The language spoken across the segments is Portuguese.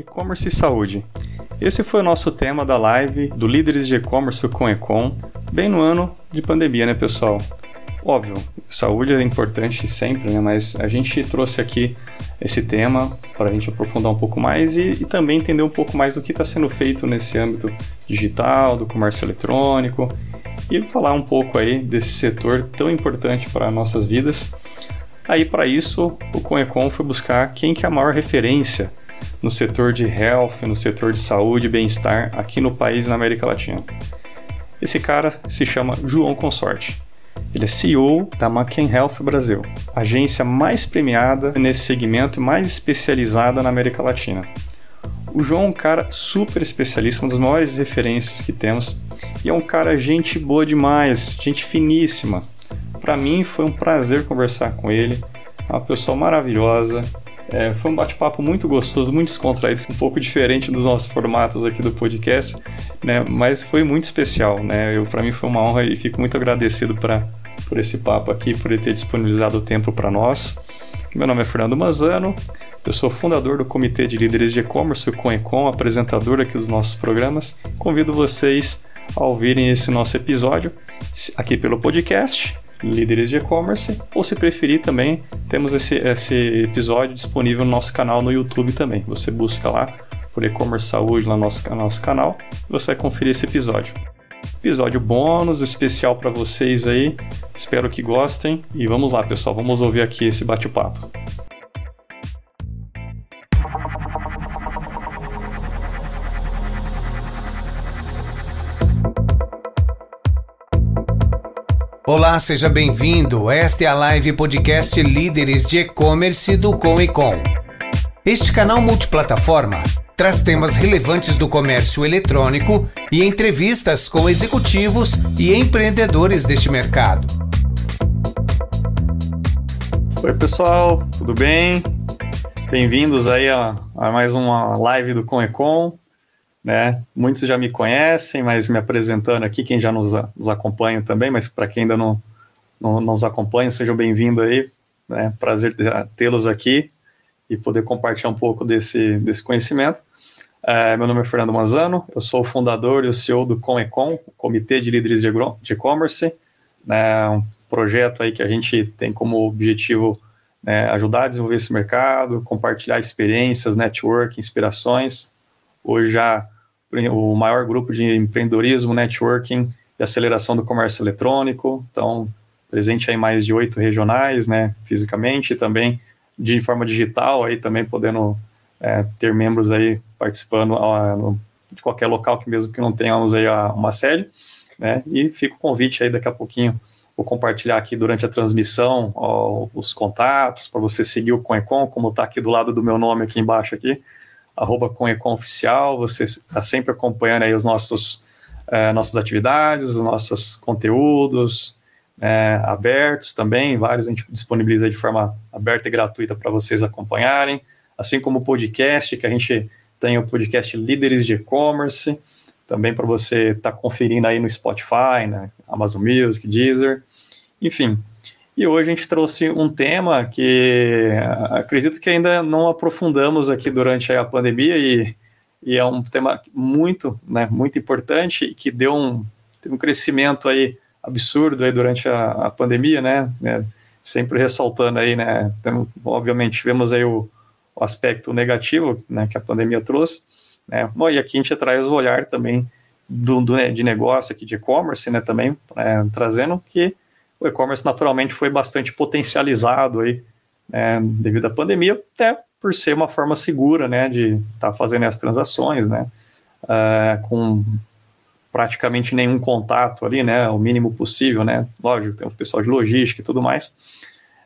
E-commerce e saúde. Esse foi o nosso tema da live do Líderes de E-commerce com Ecom, bem no ano de pandemia, né, pessoal? Óbvio, saúde é importante sempre, né? Mas a gente trouxe aqui esse tema para a gente aprofundar um pouco mais e, e, também entender um pouco mais do que está sendo feito nesse âmbito digital, do comércio eletrônico e falar um pouco aí desse setor tão importante para nossas vidas. Aí para isso, o Conecom foi buscar quem que é a maior referência no setor de health, no setor de saúde e bem-estar aqui no país e na América Latina. Esse cara se chama João Consorte. Ele é CEO da McCain Health Brasil, agência mais premiada nesse segmento e mais especializada na América Latina. O João é um cara super especialista, uma das maiores referências que temos, e é um cara gente boa demais, gente finíssima. Para mim foi um prazer conversar com ele, é uma pessoa maravilhosa, é, foi um bate-papo muito gostoso, muito descontraído, um pouco diferente dos nossos formatos aqui do podcast, né? Mas foi muito especial, né? Eu para mim foi uma honra e fico muito agradecido pra, por esse papo aqui, por ele ter disponibilizado o tempo para nós. Meu nome é Fernando Mazano, eu sou fundador do Comitê de Líderes de E-Commerce, o CONECOM, apresentador aqui dos nossos programas. Convido vocês a ouvirem esse nosso episódio aqui pelo podcast líderes de e-commerce, ou se preferir também, temos esse, esse episódio disponível no nosso canal no YouTube também. Você busca lá por e-commerce saúde lá no nosso, no nosso canal você vai conferir esse episódio. Episódio bônus especial para vocês aí. Espero que gostem e vamos lá, pessoal, vamos ouvir aqui esse bate-papo. Olá, seja bem-vindo. Esta é a live podcast Líderes de E-Commerce do Com e Com. Este canal multiplataforma traz temas relevantes do comércio eletrônico e entrevistas com executivos e empreendedores deste mercado. Oi, pessoal, tudo bem? Bem-vindos aí a, a, mais uma live do Com e Com né? Muitos já me conhecem, mas me apresentando aqui, quem já nos, nos acompanha também, mas para quem ainda não, não, nos acompanha, sejam bem-vindos aí, né? Prazer tê-los aqui e poder compartilhar um pouco desse, desse conhecimento. É, meu nome é Fernando Manzano, eu sou o fundador e o CEO do Comecom, Comitê de Líderes de E-Commerce, né, um projeto aí que a gente tem como objetivo né, ajudar a desenvolver esse mercado, compartilhar experiências, network, inspirações, Hoje já o maior grupo de empreendedorismo, networking e aceleração do comércio eletrônico. Então, presente aí mais de oito regionais, né, fisicamente, e também de forma digital, aí também podendo é, ter membros aí participando a, no, de qualquer local que mesmo que não tenhamos aí a, uma sede, né, e fica o convite aí daqui a pouquinho, vou compartilhar aqui durante a transmissão ó, os contatos para você seguir o Conecon, como está aqui do lado do meu nome aqui embaixo aqui, arroba Oficial, você está sempre acompanhando aí os nossos, é, nossas atividades, os nossos conteúdos é, abertos também, vários a gente disponibiliza de forma aberta e gratuita para vocês acompanharem, assim como o podcast, que a gente tem o podcast Líderes de E-Commerce, também para você estar tá conferindo aí no Spotify, né, Amazon Music, Deezer, enfim, e hoje a gente trouxe um tema que acredito que ainda não aprofundamos aqui durante a pandemia e, e é um tema muito, né, muito importante que deu um, um crescimento aí absurdo aí durante a, a pandemia, né, né, sempre ressaltando aí, né, tem, obviamente tivemos aí o, o, aspecto negativo, né, que a pandemia trouxe, né, bom, e aqui a gente traz o olhar também do, do de negócio aqui de e-commerce, né, também, né, trazendo que o e-commerce naturalmente foi bastante potencializado aí, né, devido à pandemia, até por ser uma forma segura, né, de estar fazendo as transações, né, uh, com praticamente nenhum contato ali, né, o mínimo possível, né, lógico, tem o pessoal de logística e tudo mais,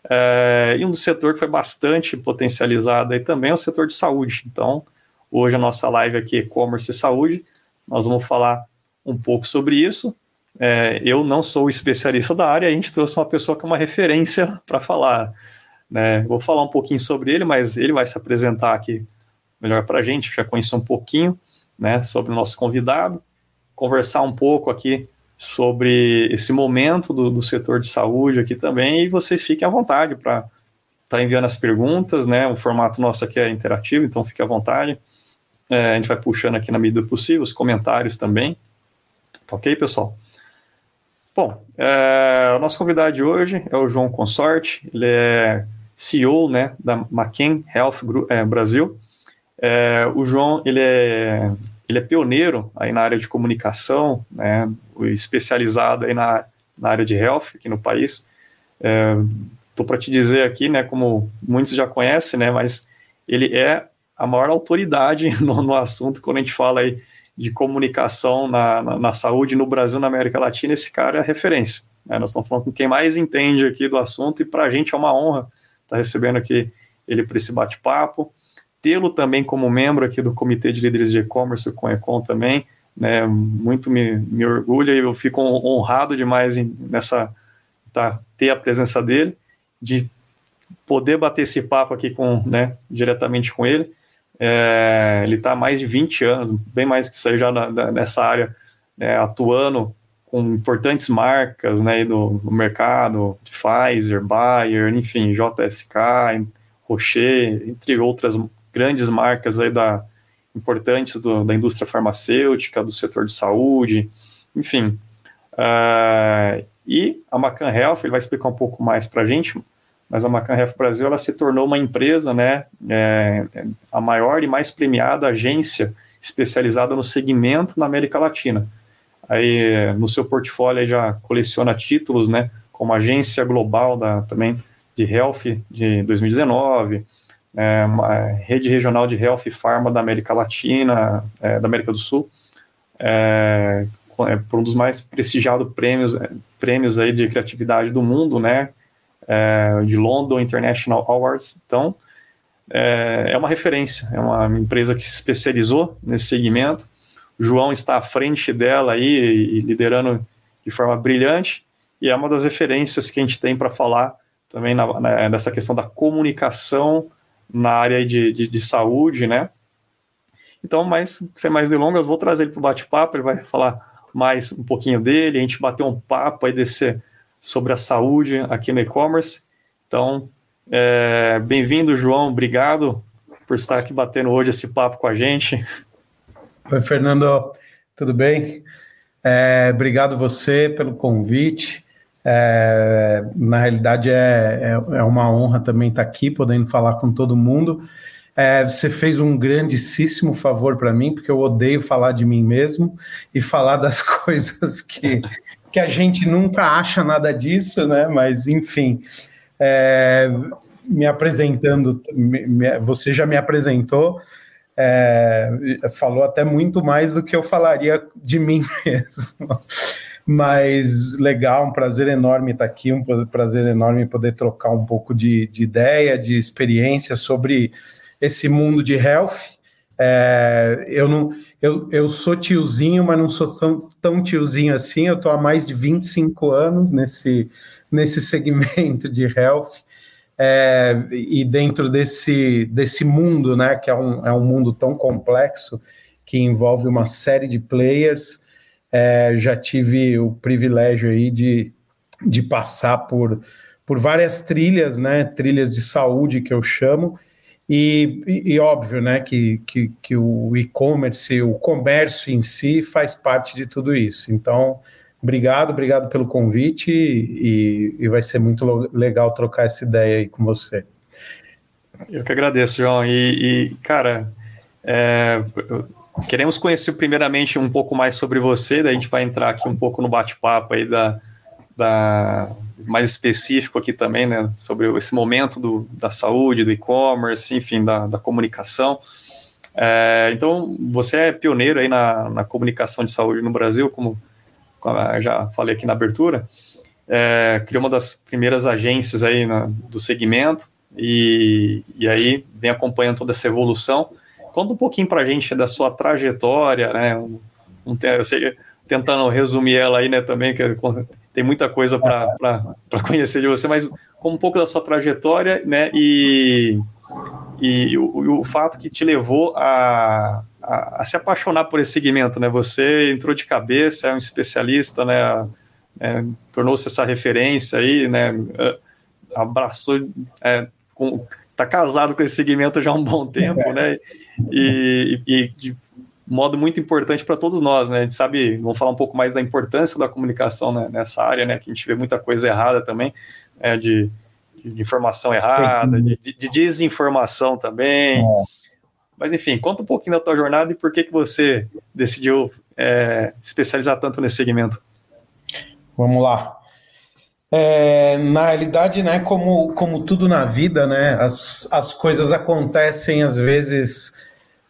uh, e um setor que foi bastante potencializado aí também é o setor de saúde, então, hoje a nossa live aqui, e-commerce e saúde, nós vamos falar um pouco sobre isso, é, eu não sou especialista da área, a gente trouxe uma pessoa que é uma referência para falar. Né? Vou falar um pouquinho sobre ele, mas ele vai se apresentar aqui melhor para a gente, já conhecer um pouquinho né, sobre o nosso convidado, conversar um pouco aqui sobre esse momento do, do setor de saúde aqui também, e vocês fiquem à vontade para estar tá enviando as perguntas, né? O formato nosso aqui é interativo, então fique à vontade. é, a gente vai puxando aqui na medida possível, os comentários também. Tá ok, pessoal? Bom, é, o nosso convidado de hoje é o João Consorte, ele é CEO né, da McCain Health Group, é, Brasil. É, o João ele é, ele é pioneiro aí na área de comunicação, né, especializado aí na, na área de health aqui no país. Estou é, para te dizer aqui, né, como muitos já conhecem, né, mas ele é a maior autoridade no, no assunto quando a gente fala aí de comunicação na, na, na, saúde no Brasil, na América Latina, esse cara é referência. Né? Nós estamos falando com quem mais entende aqui do assunto e para a gente é uma honra estar tá recebendo aqui ele para esse bate-papo. Tê-lo também como membro aqui do Comitê de Líderes de E-Commerce, com Econ também, né? muito me, me orgulha e eu fico honrado demais em, nessa tá, ter a presença dele, de poder bater esse papo aqui com, né, diretamente com ele. É, ele está há mais de 20 anos, bem mais que isso aí já nessa área, né, atuando com importantes marcas né, no, no, mercado, Pfizer, Bayer, enfim, JSK, Rocher, entre outras grandes marcas aí da, importantes do, da indústria farmacêutica, do setor de saúde, enfim. Uh, e a Macan Health, ele vai explicar um pouco mais para a gente, mas a Macan Health Brasil ela se tornou uma empresa, né, é, a maior e mais premiada agência especializada no segmento na América Latina. Aí no seu portfólio já coleciona títulos, né, como agência global da também de Health de 2019, é, rede regional de Health Pharma da América Latina, é, da América do Sul, é, é por um dos mais prestigiados prêmios, é, prêmios aí de criatividade do mundo, né, é, de London International Awards. Então, é, é, uma referência, é uma empresa que se especializou nesse segmento. O João está à frente dela aí e liderando de forma brilhante e é uma das referências que a gente tem para falar também na, na, nessa questão da comunicação na área de, de, de saúde, né? Então, mais, sem mais delongas, vou trazer ele para o bate-papo, ele vai falar mais um pouquinho dele, a gente bater um papo aí desse, sobre a saúde aqui no e-commerce. Então, é, bem-vindo, João, obrigado por estar aqui batendo hoje esse papo com a gente. Oi, Fernando, tudo bem? É, obrigado você pelo convite. É, na realidade, é, é, é, uma honra também estar aqui, podendo falar com todo mundo. É, você fez um grandíssimo favor para mim, porque eu odeio falar de mim mesmo e falar das coisas que, que a gente nunca acha nada disso, né? Mas, enfim, é, me apresentando, me, você já me apresentou, é, falou até muito mais do que eu falaria de mim mesmo. Mas legal, um prazer enorme estar aqui, um prazer enorme poder trocar um pouco de, de ideia, de experiência sobre esse mundo de health. É, eu não, eu, eu sou tiozinho, mas não sou tão, tão tiozinho assim. Eu estou há mais de 25 anos nesse, nesse segmento de health. É, e dentro desse, desse mundo, né, que é um, é um mundo tão complexo, que envolve uma série de players, é, já tive o privilégio aí de, de passar por, por várias trilhas, né, trilhas de saúde que eu chamo, e, e, óbvio, né, que, que, que o e-commerce, o comércio em si faz parte de tudo isso. Então, obrigado, obrigado pelo convite e, e vai ser muito legal trocar essa ideia aí com você. Eu que agradeço, João. E, e cara, é, queremos conhecer primeiramente um pouco mais sobre você, daí a gente vai entrar aqui um pouco no bate-papo aí da, da, mais específico aqui também, né, sobre esse momento do, da saúde, do e-commerce, enfim, da, da comunicação. É, então, você é pioneiro aí na, na comunicação de saúde no Brasil, como, como já falei aqui na abertura. É, criou uma das primeiras agências aí na, do segmento e, e aí vem acompanhando toda essa evolução. Conta um pouquinho para a gente da sua trajetória, né? Um, um, eu sei, tentando resumir ela aí, né, também, que tem muita coisa para conhecer de você, mas como um pouco da sua trajetória, né, e, e o, o fato que te levou a, a, a, se apaixonar por esse segmento, né, você entrou de cabeça, é um especialista, né, é, tornou-se essa referência aí, né, abraçou, é, com, tá casado com esse segmento já há um bom tempo, né? E, e, e modo muito importante para todos nós, né? A gente sabe, vamos falar um pouco mais da importância da comunicação né, nessa área, né? Que a gente vê muita coisa errada também, é, de, de, informação errada, de, de, desinformação também. É. Mas enfim, conta um pouquinho da tua jornada e por que que você decidiu é, especializar tanto nesse segmento. Vamos lá. É, na realidade, né, como, como tudo na vida, né, as, as coisas acontecem às vezes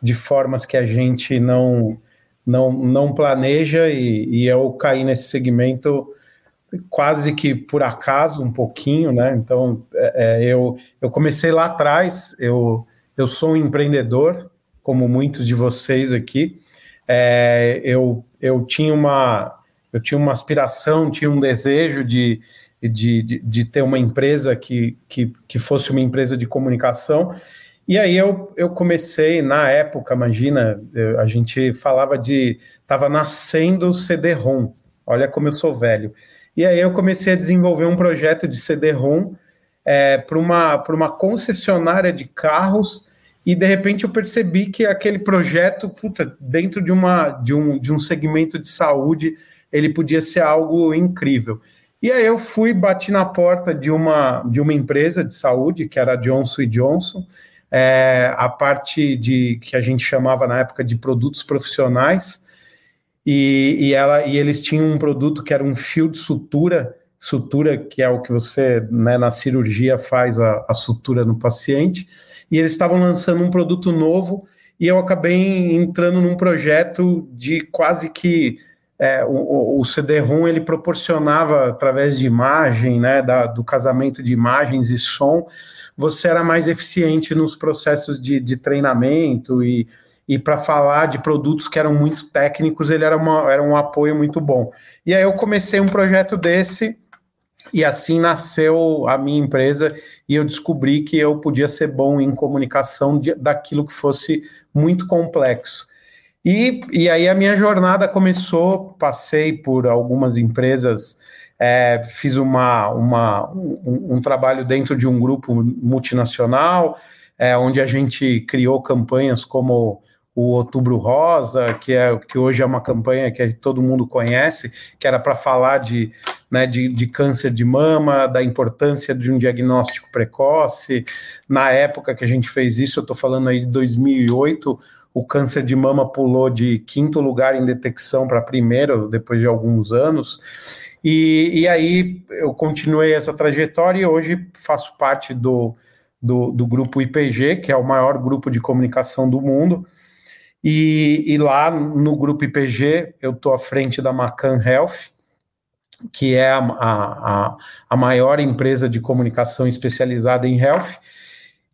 de formas que a gente não não, não planeja e, e eu caí nesse segmento quase que por acaso um pouquinho, né? Então é, é, eu, eu comecei lá atrás, eu, eu sou um empreendedor, como muitos de vocês aqui. É, eu, eu tinha uma eu tinha uma aspiração, tinha um desejo de, de, de, de ter uma empresa que, que, que fosse uma empresa de comunicação e aí eu, eu comecei, na época, imagina, eu, a gente falava de. Estava nascendo o CD-ROM. Olha como eu sou velho. E aí eu comecei a desenvolver um projeto de CD-ROM é, para uma, uma concessionária de carros. E de repente eu percebi que aquele projeto, puta, dentro de, uma, de, um, de um segmento de saúde, ele podia ser algo incrível. E aí eu fui, bati na porta de uma, de uma empresa de saúde, que era a Johnson Johnson, é, a parte de que a gente chamava na época de produtos profissionais, e, e, ela, e eles tinham um produto que era um fio de sutura, sutura que é o que você né, na cirurgia faz a, a sutura no paciente, e eles estavam lançando um produto novo, e eu acabei entrando num projeto de quase que é, o, o CD-ROM ele proporcionava através de imagem, né, da, do casamento de imagens e som, você era mais eficiente nos processos de, de treinamento e, e para falar de produtos que eram muito técnicos, ele era, uma, era um apoio muito bom. E aí eu comecei um projeto desse e assim nasceu a minha empresa e eu descobri que eu podia ser bom em comunicação de, daquilo que fosse muito complexo. E, e aí a minha jornada começou, passei por algumas empresas é, fiz uma, uma, um, um, trabalho dentro de um grupo multinacional, é, onde a gente criou campanhas como o Outubro Rosa, que, é, que hoje é uma campanha que todo mundo conhece, que era para falar de, né, de, de, câncer de mama, da importância de um diagnóstico precoce. Na época que a gente fez isso, eu estou falando aí de 2008, o câncer de mama pulou de quinto lugar em detecção para primeiro, depois de alguns anos. E, e aí eu continuei essa trajetória e hoje faço parte do, do, do, grupo IPG, que é o maior grupo de comunicação do mundo. E, e lá no grupo IPG eu estou à frente da Macan Health, que é a, a, a maior empresa de comunicação especializada em health.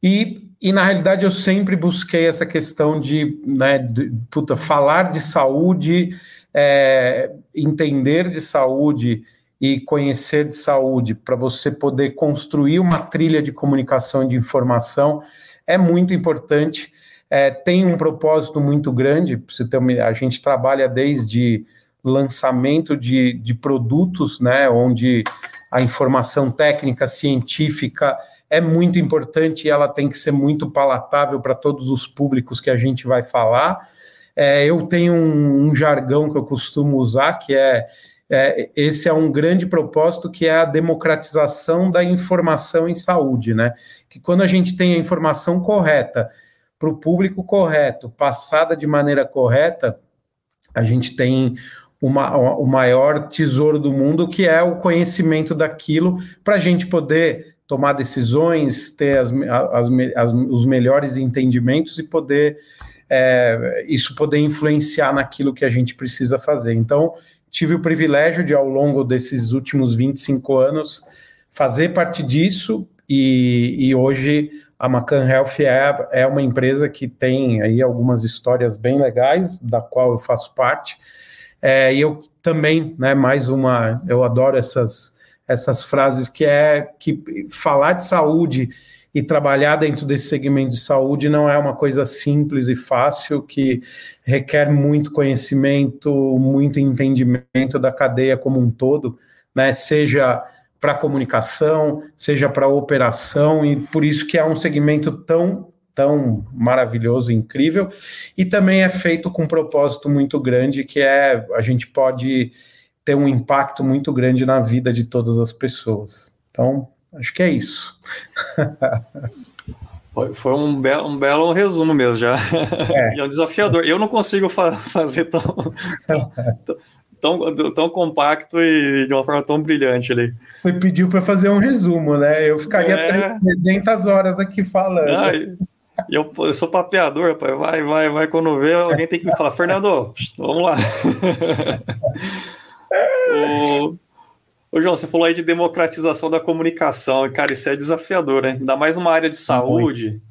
E, e na realidade eu sempre busquei essa questão de, né, de puta, falar de saúde é, entender de saúde e conhecer de saúde para você poder construir uma trilha de comunicação e de informação é muito importante. É, tem um propósito muito grande. Você uma, a gente trabalha desde lançamento de, de produtos, né, onde a informação técnica, científica é muito importante e ela tem que ser muito palatável para todos os públicos que a gente vai falar. É, eu tenho um, um, jargão que eu costumo usar, que é, é, esse é um grande propósito, que é a democratização da informação em saúde, né? Que quando a gente tem a informação correta para o público correto, passada de maneira correta, a gente tem uma, o maior tesouro do mundo, que é o conhecimento daquilo, para a gente poder tomar decisões, ter as, as, as, os melhores entendimentos e poder é, isso poder influenciar naquilo que a gente precisa fazer. Então, tive o privilégio de, ao longo desses últimos 25 anos, fazer parte disso e, e hoje a Macan Health é, é uma empresa que tem aí algumas histórias bem legais, da qual eu faço parte. É, e eu também, né, mais uma, eu adoro essas, essas frases que é que falar de saúde e trabalhar dentro desse segmento de saúde não é uma coisa simples e fácil, que requer muito conhecimento, muito entendimento da cadeia como um todo, né? Seja para comunicação, seja para operação, e por isso que é um segmento tão tão maravilhoso, incrível, e também é feito com um propósito muito grande, que é a gente pode ter um impacto muito grande na vida de todas as pessoas. Então, acho que é isso. Foi um belo, um belo resumo mesmo já. É, é um desafiador. Eu não consigo fa fazer tão, tão, tão, tão, compacto e de uma forma tão brilhante ali. Foi pediu para fazer um resumo, né? Eu ficaria é... 300 horas aqui falando. Ah, eu, eu sou papeador, rapaz. Vai, vai, vai. Quando vê, alguém tem que me falar, Fernando, vamos lá. O... Ô, João, você falou aí de democratização da comunicação, e, cara, isso é desafiador, né? Ainda mais numa área de saúde, Muito.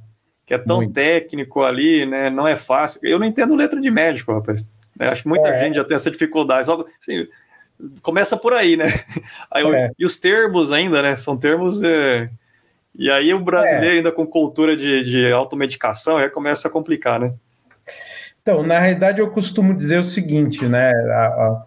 que é tão Muito. técnico ali, né? Não é fácil. Eu não entendo letra de médico, rapaz. Eu acho que muita é. gente já tem essa dificuldade. Só, assim, começa por aí, né? Aí, é. E os termos ainda, né? São termos. É... E aí o brasileiro, é. ainda com cultura de, de automedicação, aí começa a complicar, né? Então, na realidade, eu costumo dizer o seguinte, né? A, a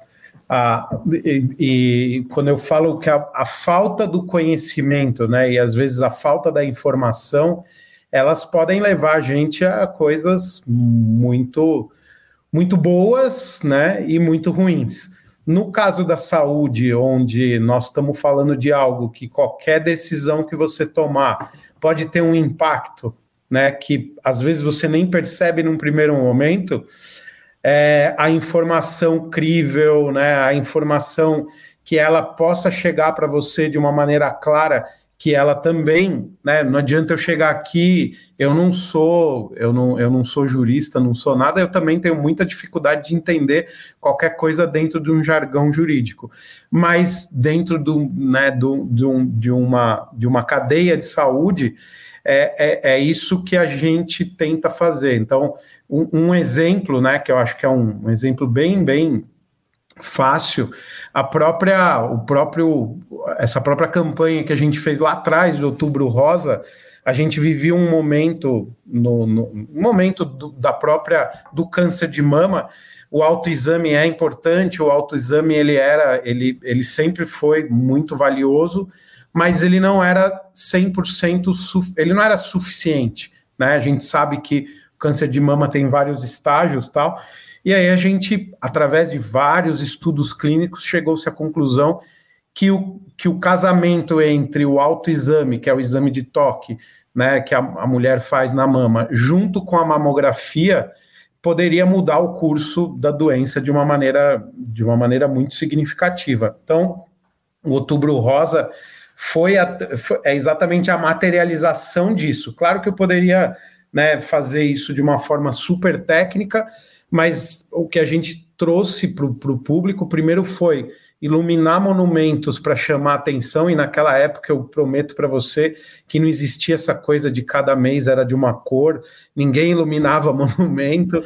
a, e, e, quando eu falo que a, a, falta do conhecimento, né, e às vezes a falta da informação, elas podem levar a gente a coisas muito, muito boas, né, e muito ruins. No caso da saúde, onde nós estamos falando de algo que qualquer decisão que você tomar pode ter um impacto, né, que às vezes você nem percebe num primeiro momento, é, a informação crível, né, a informação que ela possa chegar para você de uma maneira clara, que ela também, né, não adianta eu chegar aqui, eu não sou, eu não, eu não sou jurista, não sou nada, eu também tenho muita dificuldade de entender qualquer coisa dentro de um jargão jurídico, mas dentro do, né, do, de, um, de, uma, de uma cadeia de saúde, é, é, é isso que a gente tenta fazer. Então, um, um, exemplo, né, que eu acho que é um, um, exemplo bem, bem fácil, a própria, o próprio, essa própria campanha que a gente fez lá atrás, do Outubro Rosa, a gente vivia um momento, no, no momento do, da própria, do câncer de mama, o autoexame é importante, o autoexame ele era, ele, ele sempre foi muito valioso, mas ele não era 100%, ele não era suficiente, né? A gente sabe que câncer de mama tem vários estágios tal. E aí a gente, através de vários estudos clínicos, chegou-se à conclusão que o, que o casamento entre o autoexame, que é o exame de toque, né, que a, a mulher faz na mama, junto com a mamografia, poderia mudar o curso da doença de uma maneira, de uma maneira muito significativa. Então, o Outubro Rosa foi, a, foi é exatamente a materialização disso. Claro que eu poderia né, fazer isso de uma forma super técnica, mas o que a gente trouxe para o público primeiro foi iluminar monumentos para chamar atenção, e naquela época eu prometo para você que não existia essa coisa de cada mês era de uma cor, ninguém iluminava monumento.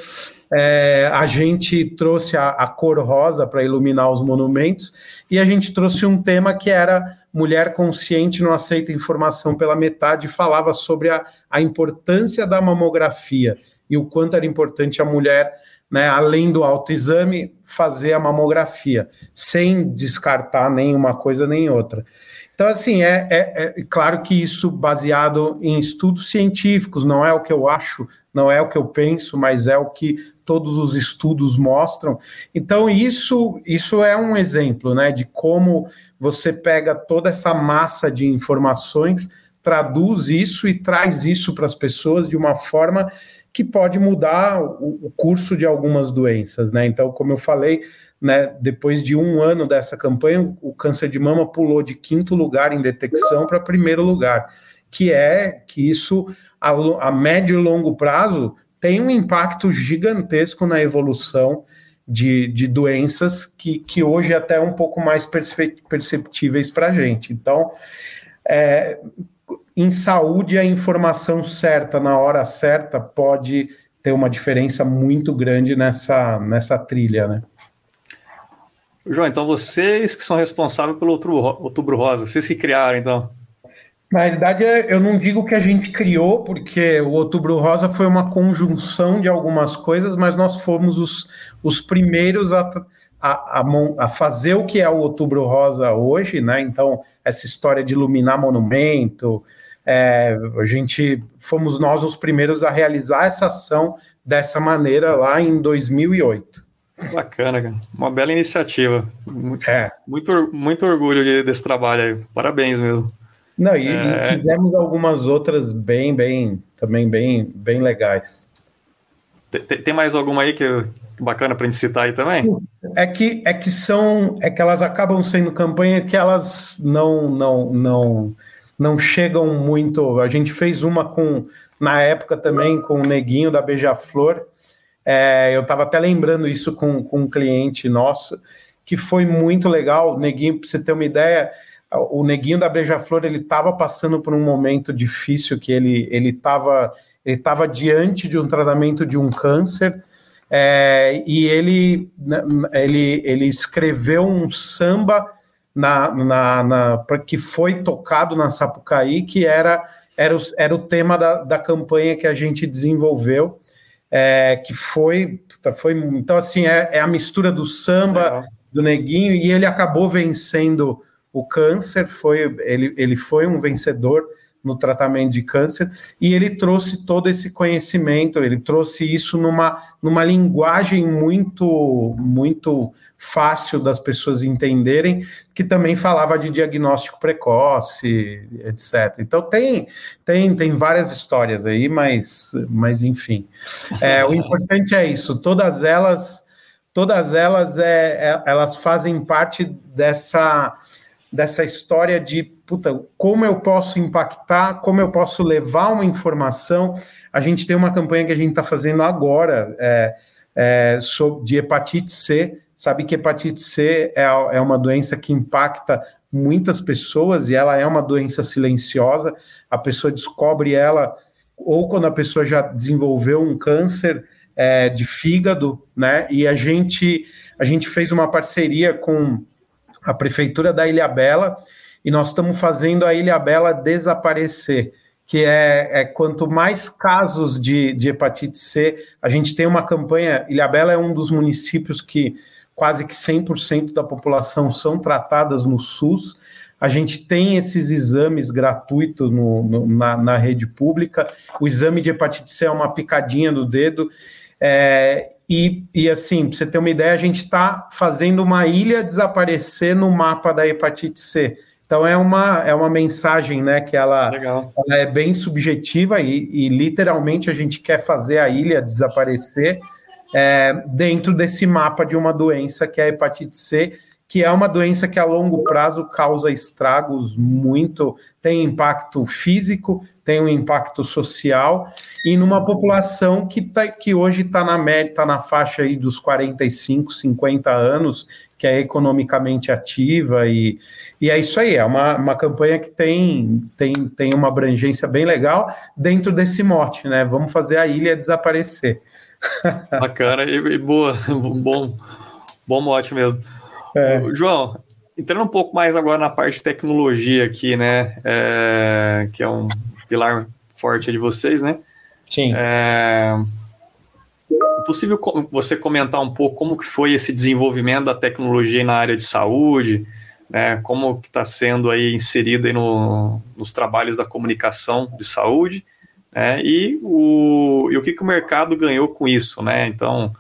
É, a gente trouxe a, a cor rosa para iluminar os monumentos, e a gente trouxe um tema que era mulher consciente não aceita informação pela metade, falava sobre a, a importância da mamografia e o quanto era importante a mulher, né, além do autoexame, fazer a mamografia, sem descartar nenhuma coisa nem outra. Então, assim, é, é, é, claro que isso baseado em estudos científicos, não é o que eu acho, não é o que eu penso, mas é o que todos os estudos mostram. Então, isso, isso é um exemplo né, de como você pega toda essa massa de informações, traduz isso e traz isso para as pessoas de uma forma que pode mudar o, o, curso de algumas doenças. Né? Então, como eu falei, né, depois de um ano dessa campanha, o câncer de mama pulou de quinto lugar em detecção para primeiro lugar, que é que isso, a, a médio e longo prazo, tem um impacto gigantesco na evolução de, de doenças que, que hoje é até um pouco mais perceptíveis para a gente. Então, é, em saúde, a informação certa na hora certa pode ter uma diferença muito grande nessa, nessa trilha, né? João, então vocês que são responsáveis pelo Outubro Rosa, vocês que criaram, então? Na realidade, é, eu não digo que a gente criou, porque o Outubro Rosa foi uma conjunção de algumas coisas, mas nós fomos os, os primeiros a, a, a, a, fazer o que é o Outubro Rosa hoje, né? Então, essa história de iluminar monumento, é, a gente fomos nós os primeiros a realizar essa ação dessa maneira lá em 2008. Bacana, cara. Uma bela iniciativa. Muito, é. muito, muito orgulho desse trabalho aí. Parabéns mesmo. Não, e, é... e, fizemos algumas outras bem, bem, também bem, bem legais. Tem, tem mais alguma aí que bacana para gente citar aí também? É que é que são é que elas acabam sendo campanha que elas não não não não chegam muito. A gente fez uma com na época também com o Neguinho da Beija-Flor. É, eu estava até lembrando isso com, com um cliente nosso, que foi muito legal. O Neguinho, para você ter uma ideia, o Neguinho da Beija-Flor ele estava passando por um momento difícil que ele ele estava ele estava diante de um tratamento de um câncer é, e ele, né, ele, ele escreveu um samba na, na, na, que foi tocado na Sapucaí, que era, era, o, era o tema da, da campanha que a gente desenvolveu, é, que foi, foi. Então, assim, é, é a mistura do samba, do neguinho, e ele acabou vencendo o câncer, foi, ele, ele foi um vencedor no tratamento de câncer, e ele trouxe todo esse conhecimento, ele trouxe isso numa, numa linguagem muito, muito fácil das pessoas entenderem, que também falava de diagnóstico precoce, etc. Então tem, tem, tem várias histórias aí, mas, mas enfim. É, o importante é isso, todas elas, todas elas é, é elas fazem parte dessa dessa história de puta, como eu posso impactar, como eu posso levar uma informação. A gente tem uma campanha que a gente está fazendo agora é, é, de hepatite C. Sabe que hepatite C é, é uma doença que impacta muitas pessoas e ela é uma doença silenciosa. A pessoa descobre ela ou quando a pessoa já desenvolveu um câncer é, de fígado, né? E a gente a gente fez uma parceria com a prefeitura da Ilha Bela e nós estamos fazendo a Ilha Bela desaparecer, que é, é quanto mais casos de, de hepatite C, a gente tem uma campanha. Ilha Bela é um dos municípios que quase que 100% da população são tratadas no SUS. A gente tem esses exames gratuitos no, no, na, na, rede pública. O exame de hepatite C é uma picadinha do dedo. É, e, e assim, para você ter uma ideia, a gente está fazendo uma ilha desaparecer no mapa da hepatite C. Então é uma, é uma mensagem, né, que ela, ela é bem subjetiva e, e, literalmente a gente quer fazer a ilha desaparecer é, dentro desse mapa de uma doença que é a hepatite C, que é uma doença que a longo prazo causa estragos muito, tem impacto físico, tem um impacto social, e numa população que, tá, que hoje está na média, está na faixa aí dos 45, 50 anos, que é economicamente ativa, e, e é isso aí, é uma, uma campanha que tem, tem, tem uma abrangência bem legal dentro desse mote, né? Vamos fazer a ilha desaparecer. Bacana e, e boa, bom, bom mote mesmo. É. João, entrando um pouco mais agora na parte de tecnologia aqui, né? É, que é um pilar forte de vocês, né? Sim. É, é possível você comentar um pouco como que foi esse desenvolvimento da tecnologia na área de saúde, né? Como que está sendo aí inserida aí no, nos trabalhos da comunicação de saúde, né? E o, e o que, que o mercado ganhou com isso, né? Então,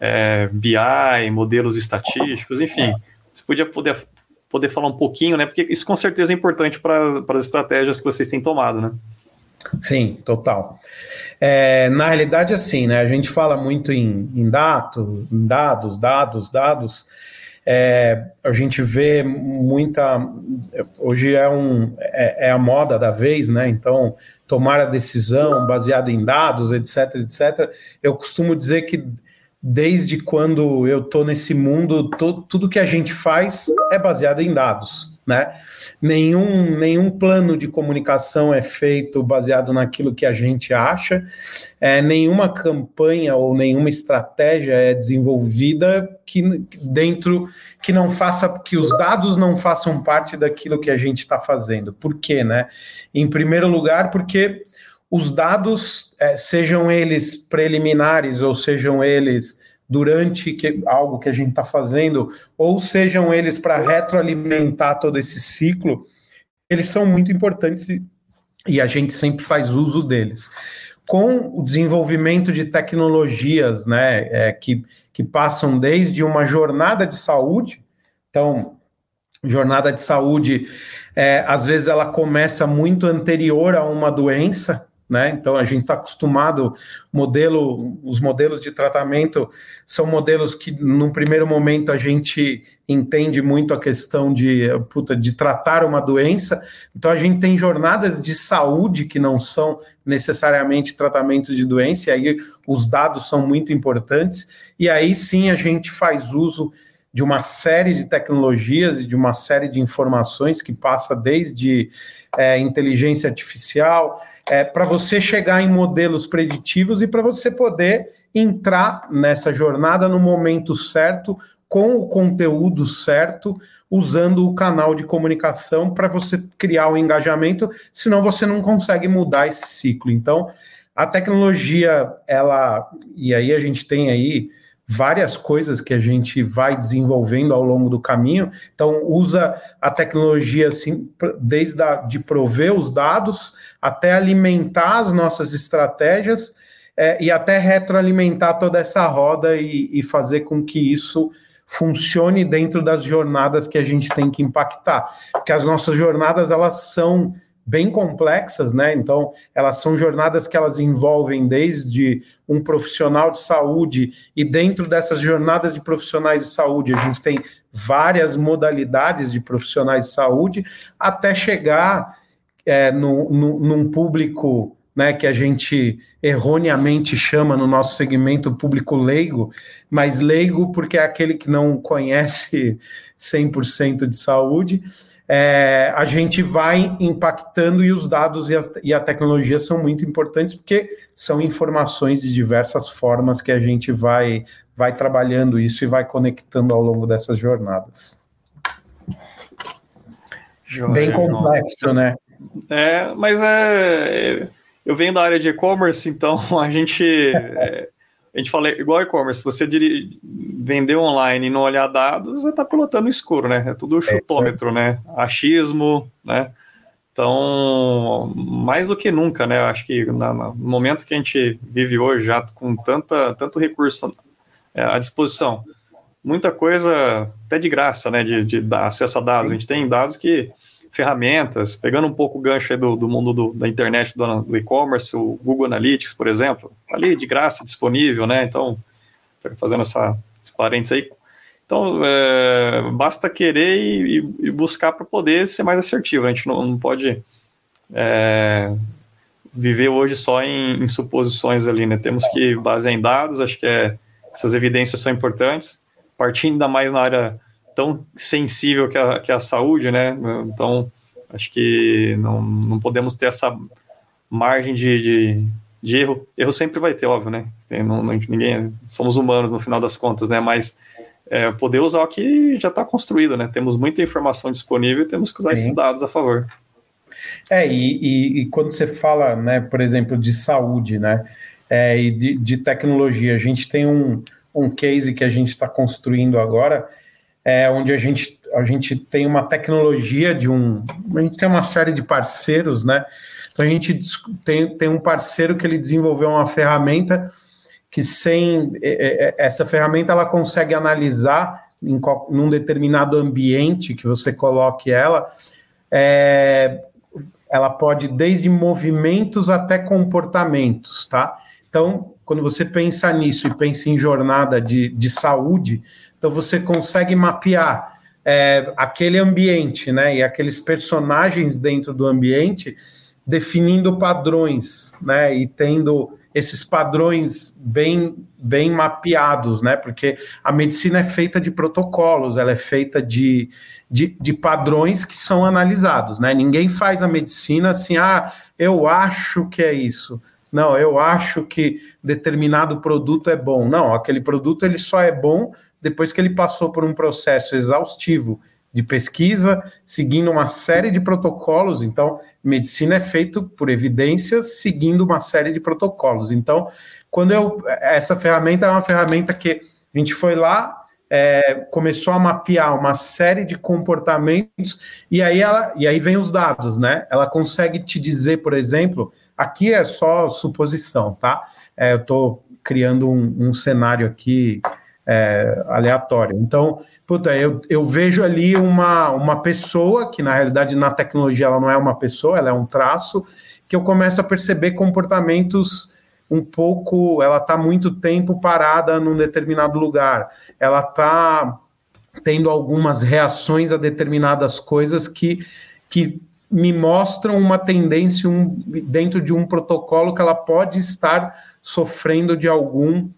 é, BI, modelos estatísticos, enfim. Você podia poder, poder falar um pouquinho, né? Porque isso com certeza é importante para as estratégias que vocês têm tomado, né? Sim, total. É, na realidade, assim, né? A gente fala muito em, em dados, dados, dados, dados. É, a gente vê muita. Hoje é, um, é, é, a moda da vez, né? Então, tomar a decisão baseado em dados, etc, etc. Eu costumo dizer que desde quando eu estou nesse mundo, tudo que a gente faz é baseado em dados, né? Nenhum, nenhum plano de comunicação é feito baseado naquilo que a gente acha, é, nenhuma campanha ou nenhuma estratégia é desenvolvida que dentro que não faça que os dados não façam parte daquilo que a gente está fazendo. Por quê, né? Em primeiro lugar, porque os dados, é, sejam eles preliminares ou sejam eles durante que, algo que a gente está fazendo, ou sejam eles para retroalimentar todo esse ciclo, eles são muito importantes e, e a gente sempre faz uso deles. Com o desenvolvimento de tecnologias né, é, que, que passam desde uma jornada de saúde, então, jornada de saúde, é, às vezes ela começa muito anterior a uma doença, né? Então a gente está acostumado, modelo, os modelos de tratamento são modelos que, num primeiro momento, a gente entende muito a questão de, puta, de tratar uma doença. Então a gente tem jornadas de saúde que não são necessariamente tratamentos de doença, e aí os dados são muito importantes, e aí sim a gente faz uso de uma série de tecnologias e de uma série de informações que passa desde é, inteligência artificial, é, para você chegar em modelos preditivos e para você poder entrar nessa jornada no momento certo, com o conteúdo certo, usando o canal de comunicação para você criar o engajamento, senão você não consegue mudar esse ciclo. Então, a tecnologia, ela, e aí a gente tem aí várias coisas que a gente vai desenvolvendo ao longo do caminho. Então, usa a tecnologia assim, desde a, de prover os dados até alimentar as nossas estratégias é, e até retroalimentar toda essa roda e, e fazer com que isso funcione dentro das jornadas que a gente tem que impactar. Porque as nossas jornadas, elas são bem complexas, né? Então, elas são jornadas que elas envolvem desde um profissional de saúde e dentro dessas jornadas de profissionais de saúde, a gente tem várias modalidades de profissionais de saúde até chegar é, no, no, num público né, que a gente erroneamente chama no nosso segmento público leigo, mas leigo porque é aquele que não conhece 100% de saúde, é, a gente vai impactando e os dados e a, e a, tecnologia são muito importantes porque são informações de diversas formas que a gente vai, vai trabalhando isso e vai conectando ao longo dessas jornadas. Joia, Bem complexo, João. né? É, mas é, eu venho da área de e-commerce, então a gente é, a gente fala igual e-commerce, se você vender online e não olhar dados, você está pilotando escuro, né? É tudo chutômetro, né? Achismo, né? Então, mais do que nunca, né? Acho que no momento que a gente vive hoje, já com tanta, tanto recurso é, à disposição, muita coisa até de graça, né? De, de dar acesso a dados. A gente tem dados que ferramentas, pegando um pouco o gancho do, do mundo do, da internet, do, do e-commerce, o Google Analytics, por exemplo, tá ali de graça, disponível, né? Então, fazendo essa, esse parênteses aí. Então, é, basta querer e, e buscar para poder ser mais assertivo. A gente não, não pode é, viver hoje só em, em, suposições ali, né? Temos que basear em dados, acho que é, essas evidências são importantes, partindo ainda mais na área tão sensível que a, que a saúde, né? Então, acho que não, não podemos ter essa margem de, de, de erro. Erro sempre vai ter, óbvio, né? Tem, não, não, ninguém, somos humanos no final das contas, né? Mas é, poder usar o que já está construído, né? Temos muita informação disponível e temos que usar Sim. esses dados a favor. É, e, e, e, quando você fala, né, por exemplo, de saúde, né, é, e de, de tecnologia, a gente tem um, um case que a gente está construindo agora, é, onde a gente, a gente tem uma tecnologia de um. A gente tem uma série de parceiros, né? Então a gente tem, tem um parceiro que ele desenvolveu uma ferramenta que sem é, é, essa ferramenta ela consegue analisar em num determinado ambiente que você coloque ela, é, ela pode desde movimentos até comportamentos, tá? Então, quando você pensa nisso e pensa em jornada de, de saúde, então você consegue mapear é, aquele ambiente, né? E aqueles personagens dentro do ambiente, definindo padrões, né? E tendo esses padrões bem, bem mapeados, né? Porque a medicina é feita de protocolos, ela é feita de, de, de, padrões que são analisados, né? Ninguém faz a medicina assim, ah, eu acho que é isso. Não, eu acho que determinado produto é bom. Não, aquele produto ele só é bom depois que ele passou por um processo exaustivo de pesquisa, seguindo uma série de protocolos. Então, medicina é feito por evidências, seguindo uma série de protocolos. Então, quando eu essa ferramenta é uma ferramenta que A gente foi lá, é, começou a mapear uma série de comportamentos e aí, ela, e aí vem os dados, né? Ela consegue te dizer, por exemplo, aqui é só suposição, tá? É, eu estou criando um, um, cenário aqui é, aleatório. Então, puta, eu, eu vejo ali uma, uma pessoa, que na realidade na tecnologia ela não é uma pessoa, ela é um traço, que eu começo a perceber comportamentos um pouco, ela está muito tempo parada num determinado lugar, ela está tendo algumas reações a determinadas coisas que, que me mostram uma tendência um, dentro de um protocolo que ela pode estar sofrendo de algum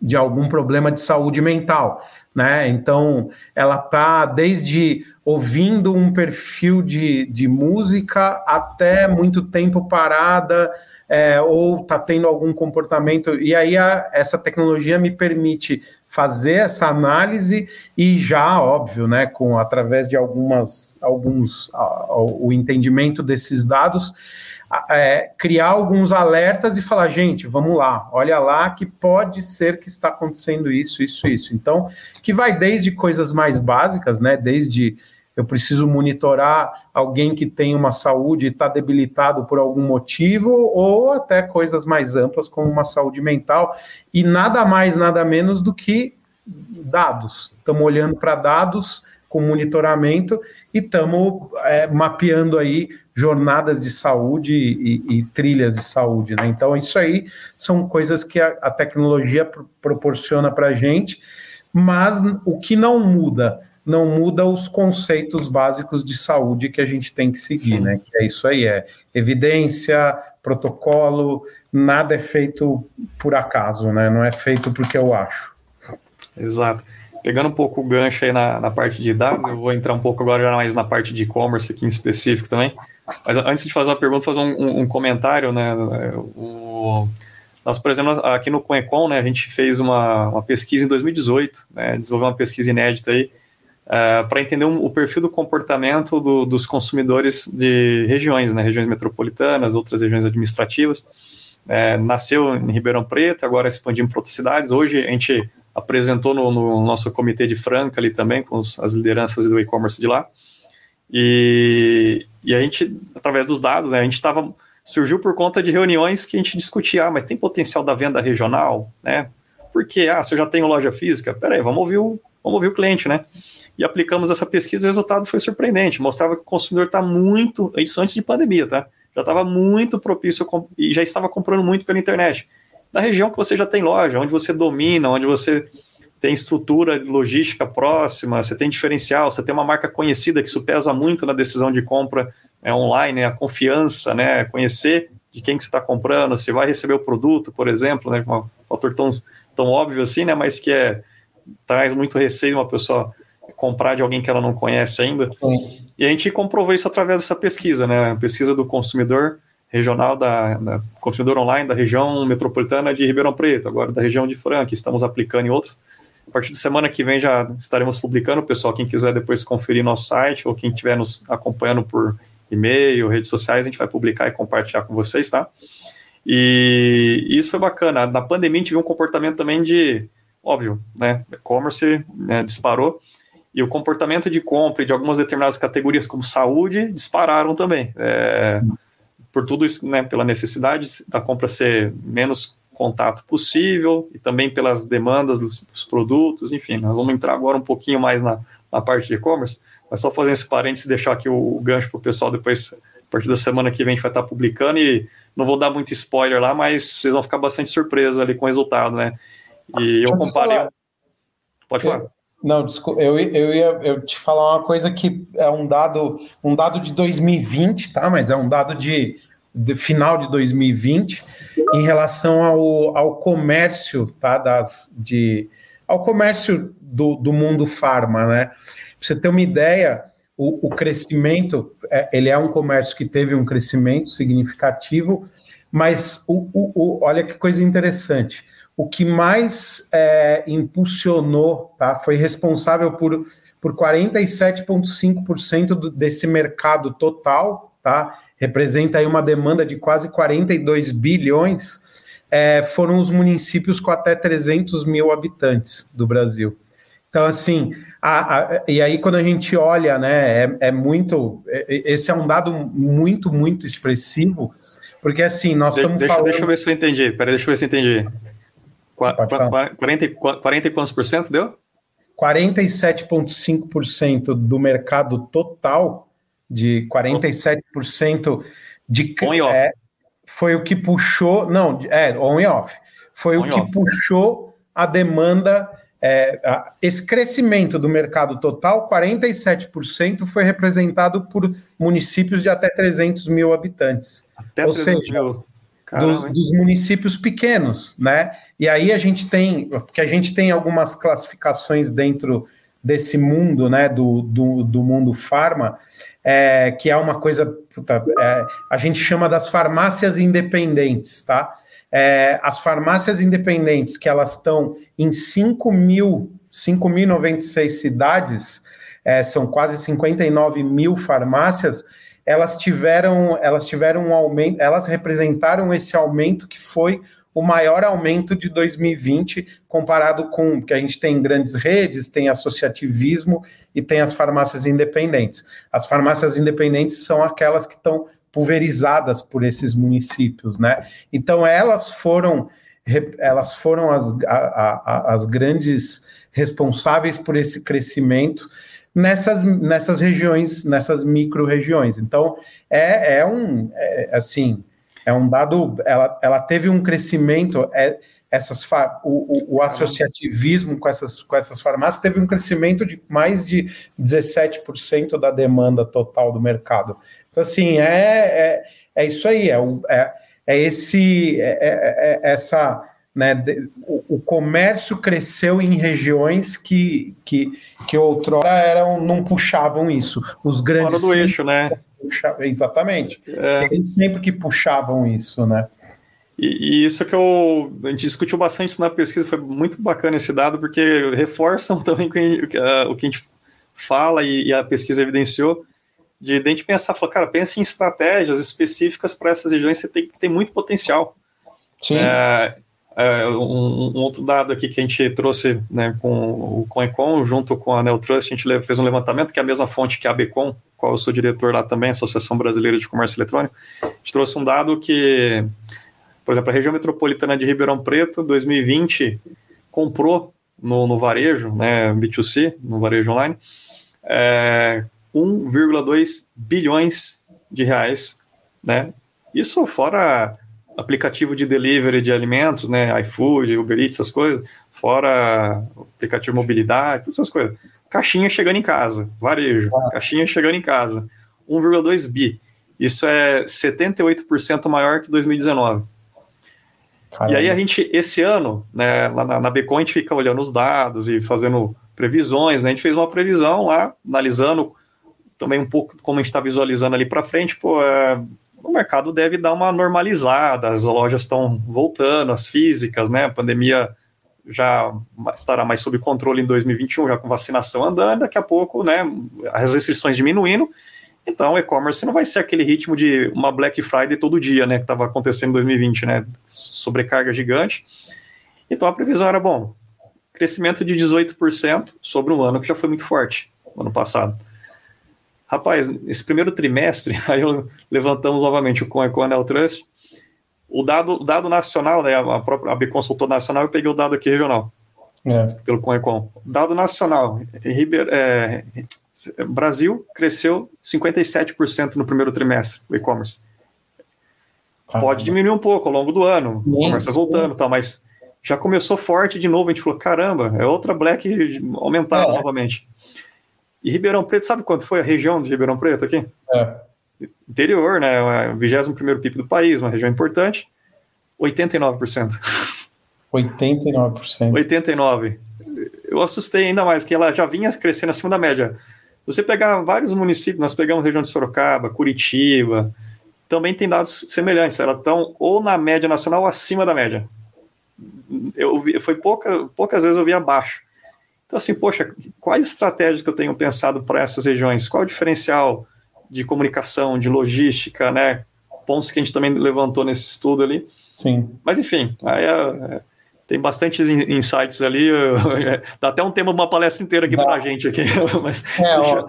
de algum problema de saúde mental, né? Então, ela tá desde ouvindo um perfil de, de música até muito tempo parada, é, ou tá tendo algum comportamento, e aí a, essa tecnologia me permite fazer essa análise e já, óbvio, né, com através de algumas alguns a, a, o entendimento desses dados, é, criar alguns alertas e falar, gente, vamos lá, olha lá que pode ser que está acontecendo isso, isso, isso. Então, que vai desde coisas mais básicas, né? Desde eu preciso monitorar alguém que tem uma saúde e está debilitado por algum motivo, ou até coisas mais amplas, como uma saúde mental, e nada mais, nada menos do que dados. Estamos olhando para dados com monitoramento e estamos é, mapeando aí jornadas de saúde e, e, trilhas de saúde. Né? Então, isso aí são coisas que a, a tecnologia proporciona para a gente, mas o que não muda não muda os conceitos básicos de saúde que a gente tem que seguir, Sim. né? Que é isso aí, é evidência, protocolo, nada é feito por acaso, né? Não é feito porque eu acho. Exato. Pegando um pouco o gancho aí na, na parte de dados, eu vou entrar um pouco agora mais na parte de e-commerce aqui em específico também. Mas antes de fazer uma pergunta, fazer um, um, um comentário, né? O, nós, por exemplo, aqui no Conecon, né, a gente fez uma, uma pesquisa em 2018, né, desenvolveu uma pesquisa inédita aí, uh, para entender um, o perfil do comportamento do, dos consumidores de regiões, né, regiões metropolitanas, outras regiões administrativas. É, nasceu em Ribeirão Preto, agora expandindo para outras cidades. Hoje a gente apresentou no, no, nosso comitê de Franca ali também, com os, as lideranças do e-commerce de lá. E, e a gente, através dos dados, né, a gente estava surgiu por conta de reuniões que a gente discutia, ah, mas tem potencial da venda regional, né? Porque, ah, se eu já tenho loja física, peraí, vamos ouvir o, vamos ouvir o cliente, né? e aplicamos essa pesquisa, o resultado foi surpreendente. Mostrava que o consumidor está muito, isso antes de pandemia, tá? Já estava muito propício e já estava comprando muito pela internet. Na região que você já tem loja, onde você domina, onde você tem estrutura logística próxima, você tem diferencial, você tem uma marca conhecida, que isso pesa muito na decisão de compra é, online, a confiança, né? Conhecer de quem que você está comprando, se vai receber o produto, por exemplo, né? Um fator tão, tão óbvio assim, né? Mas que é, traz muito receio uma pessoa comprar de alguém que ela não conhece ainda. Sim. E a gente comprovou isso através dessa pesquisa, né? Pesquisa do consumidor regional da, da, consumidor online da região metropolitana de Ribeirão Preto, agora da região de Franca, estamos aplicando em outros. A partir de semana que vem já estaremos publicando, pessoal, quem quiser depois conferir nosso site ou quem estiver nos acompanhando por e-mail, redes sociais, a gente vai publicar e compartilhar com vocês, tá? E, e isso foi bacana. Na pandemia a gente viu um comportamento também de, óbvio, né? E-commerce né, disparou e o comportamento de compra de algumas determinadas categorias, como saúde, dispararam também. É, por tudo isso, né, pela necessidade da compra ser menos contato possível e também pelas demandas dos, dos produtos, enfim, nós vamos entrar agora um pouquinho mais na, na parte de e-commerce, mas só fazer esse parênteses e deixar aqui o, o gancho para o pessoal depois, a partir da semana que vem, a gente vai estar publicando e não vou dar muito spoiler lá, mas vocês vão ficar bastante surpresos ali com o resultado, né? E eu comparei. Pode falar. Não, desculpa, eu, eu ia eu te falar uma coisa que é um dado, um dado de 2020, tá? Mas é um dado de, de final de 2020 em relação ao, ao comércio, tá? Das, de, ao comércio do, do mundo farma, né? Pra você ter uma ideia, o, o crescimento, é, ele é um comércio que teve um crescimento significativo, mas o, o, o olha que coisa interessante o que mais é, impulsionou, tá? Foi responsável por, por 47,5% desse mercado total, tá? Representa aí uma demanda de quase 42 bilhões. é, foram os municípios com até 300 mil habitantes do Brasil. Então, assim, a, a, e aí quando a gente olha, né, é, é, muito. É, esse é um dado muito, muito expressivo, porque assim, nós estamos deixa, falando. Deixa eu ver se eu entendi. Peraí, deixa eu ver se eu entendi. Qu 40, 40 e quantos por cento deu? 47,5% do mercado total, de 47% de. É, foi o que puxou. Não, é, on e off. Foi on o que off. puxou a demanda é, esse crescimento do mercado total, 47% foi representado por municípios de até 300 mil habitantes. Até Ou 300 seja, mil. Dos, dos, municípios pequenos, né? E aí a gente tem, porque a gente tem algumas classificações dentro desse mundo, né, do, do, do mundo farma, é, que é uma coisa, puta, é, a gente chama das farmácias independentes, tá? É, as farmácias independentes, que elas estão em 5 mil, 5.096 cidades, é, são quase 59 mil farmácias, elas tiveram, elas tiveram um aumento, elas representaram esse aumento que foi o maior aumento de 2020 comparado com que a gente tem grandes redes, tem associativismo e tem as farmácias independentes. As farmácias independentes são aquelas que estão pulverizadas por esses municípios, né? Então elas foram elas foram as, a, a, as grandes responsáveis por esse crescimento nessas, nessas regiões, nessas micro-regiões. Então, é, é um, é, assim, é um dado, ela, ela teve um crescimento, é, essas o, o, o, associativismo com essas, com essas farmácias teve um crescimento de mais de 17% da demanda total do mercado. Então, assim, é, é, é isso aí, é, é, é esse, é, é, é essa, né, de, o, o, comércio cresceu em regiões que, que, que outrora eram, não puxavam isso. Os grandes... Fora do eixo, né? Puxa, exatamente. É. Eles sempre que puxavam isso, né? E, e, isso que eu, a gente discutiu bastante isso na pesquisa, foi muito bacana esse dado, porque reforçam também o que a gente fala e, e a pesquisa evidenciou, de, de a gente pensar, falar, cara, pense em estratégias específicas para essas regiões, você tem que ter muito potencial. Sim. É, é, um, outro dado aqui que a gente trouxe né, com o Conecon, junto com a Neotrust, a gente fez um levantamento, que é a mesma fonte que a ABCom, qual eu sou diretor lá também, Associação Brasileira de Comércio Eletrônico, a gente trouxe um dado que, por exemplo, a região metropolitana de Ribeirão Preto, 2020, comprou no, no varejo, né, B2C, no varejo online, é, 1,2 bilhões de reais, né? Isso fora aplicativo de delivery de alimentos, né, iFood, Uber Eats, essas coisas, fora aplicativo de mobilidade, todas essas coisas. Caixinha chegando em casa, varejo, ah. caixinha chegando em casa, 1,2 bi. Isso é 78% maior que 2019. Caramba. E aí a gente, esse ano, né, lá na, na Becon, a gente fica olhando os dados e fazendo previsões, né, a gente fez uma previsão lá, analisando também um pouco como a gente está visualizando ali para frente, pô, é, o mercado deve dar uma normalizada, as lojas estão voltando, as físicas, né? A pandemia já estará mais sob controle em 2021, já com vacinação andando, daqui a pouco, né? As restrições diminuindo. Então, o e-commerce não vai ser aquele ritmo de uma Black Friday todo dia, né? Que estava acontecendo em 2020, né? Sobrecarga gigante. Então, a previsão era, bom, crescimento de 18% sobre um ano que já foi muito forte, ano passado. Rapaz, esse primeiro trimestre, aí eu, levantamos novamente o Coin Anel Trust. O dado, dado nacional, né, a própria AB consultor nacional, eu peguei o dado aqui regional. É. Pelo Coecon. Dado nacional, Ribeir, é, Brasil cresceu 57% no primeiro trimestre, o e-commerce. Pode diminuir um pouco ao longo do ano, o comércio voltando, tá, mas já começou forte de novo. A gente falou: caramba, é outra Black aumentada é. novamente. E Ribeirão Preto, sabe quanto foi a região de Ribeirão Preto aqui? É. Interior, né? O 21 PIB do país, uma região importante. 89%. 89%. 89%. Eu assustei ainda mais, que ela já vinha crescendo acima da média. Você pegar vários municípios, nós pegamos a região de Sorocaba, Curitiba, também tem dados semelhantes. Elas estão ou na média nacional ou acima da média. Eu vi, foi pouca, poucas vezes eu vi abaixo. Então, assim, poxa, quais estratégias que eu tenho pensado para essas regiões? Qual o diferencial de comunicação, de logística, né? Pontos que a gente também levantou nesse estudo ali. Sim. Mas enfim, aí é, é, tem bastantes insights ali. Dá até um tema, uma palestra inteira aqui para a gente aqui. Mas, é, ó,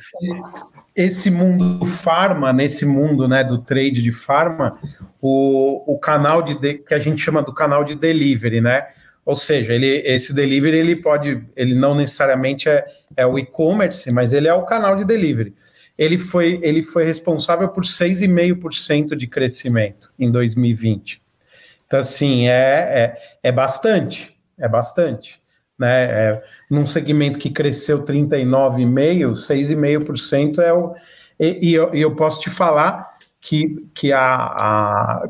esse mundo farma, nesse mundo né, do trade de farma, o, o canal de, de que a gente chama do canal de delivery, né? Ou seja, ele, esse delivery ele pode, ele não necessariamente é, é o e-commerce, mas ele é o canal de delivery. Ele foi, ele foi responsável por 6,5% de crescimento em 2020. Então, assim, é, é, é bastante, é bastante. Né? É, num segmento que cresceu 39,5%, 6,5% é o. E, e, eu, e eu posso te falar que, que a, a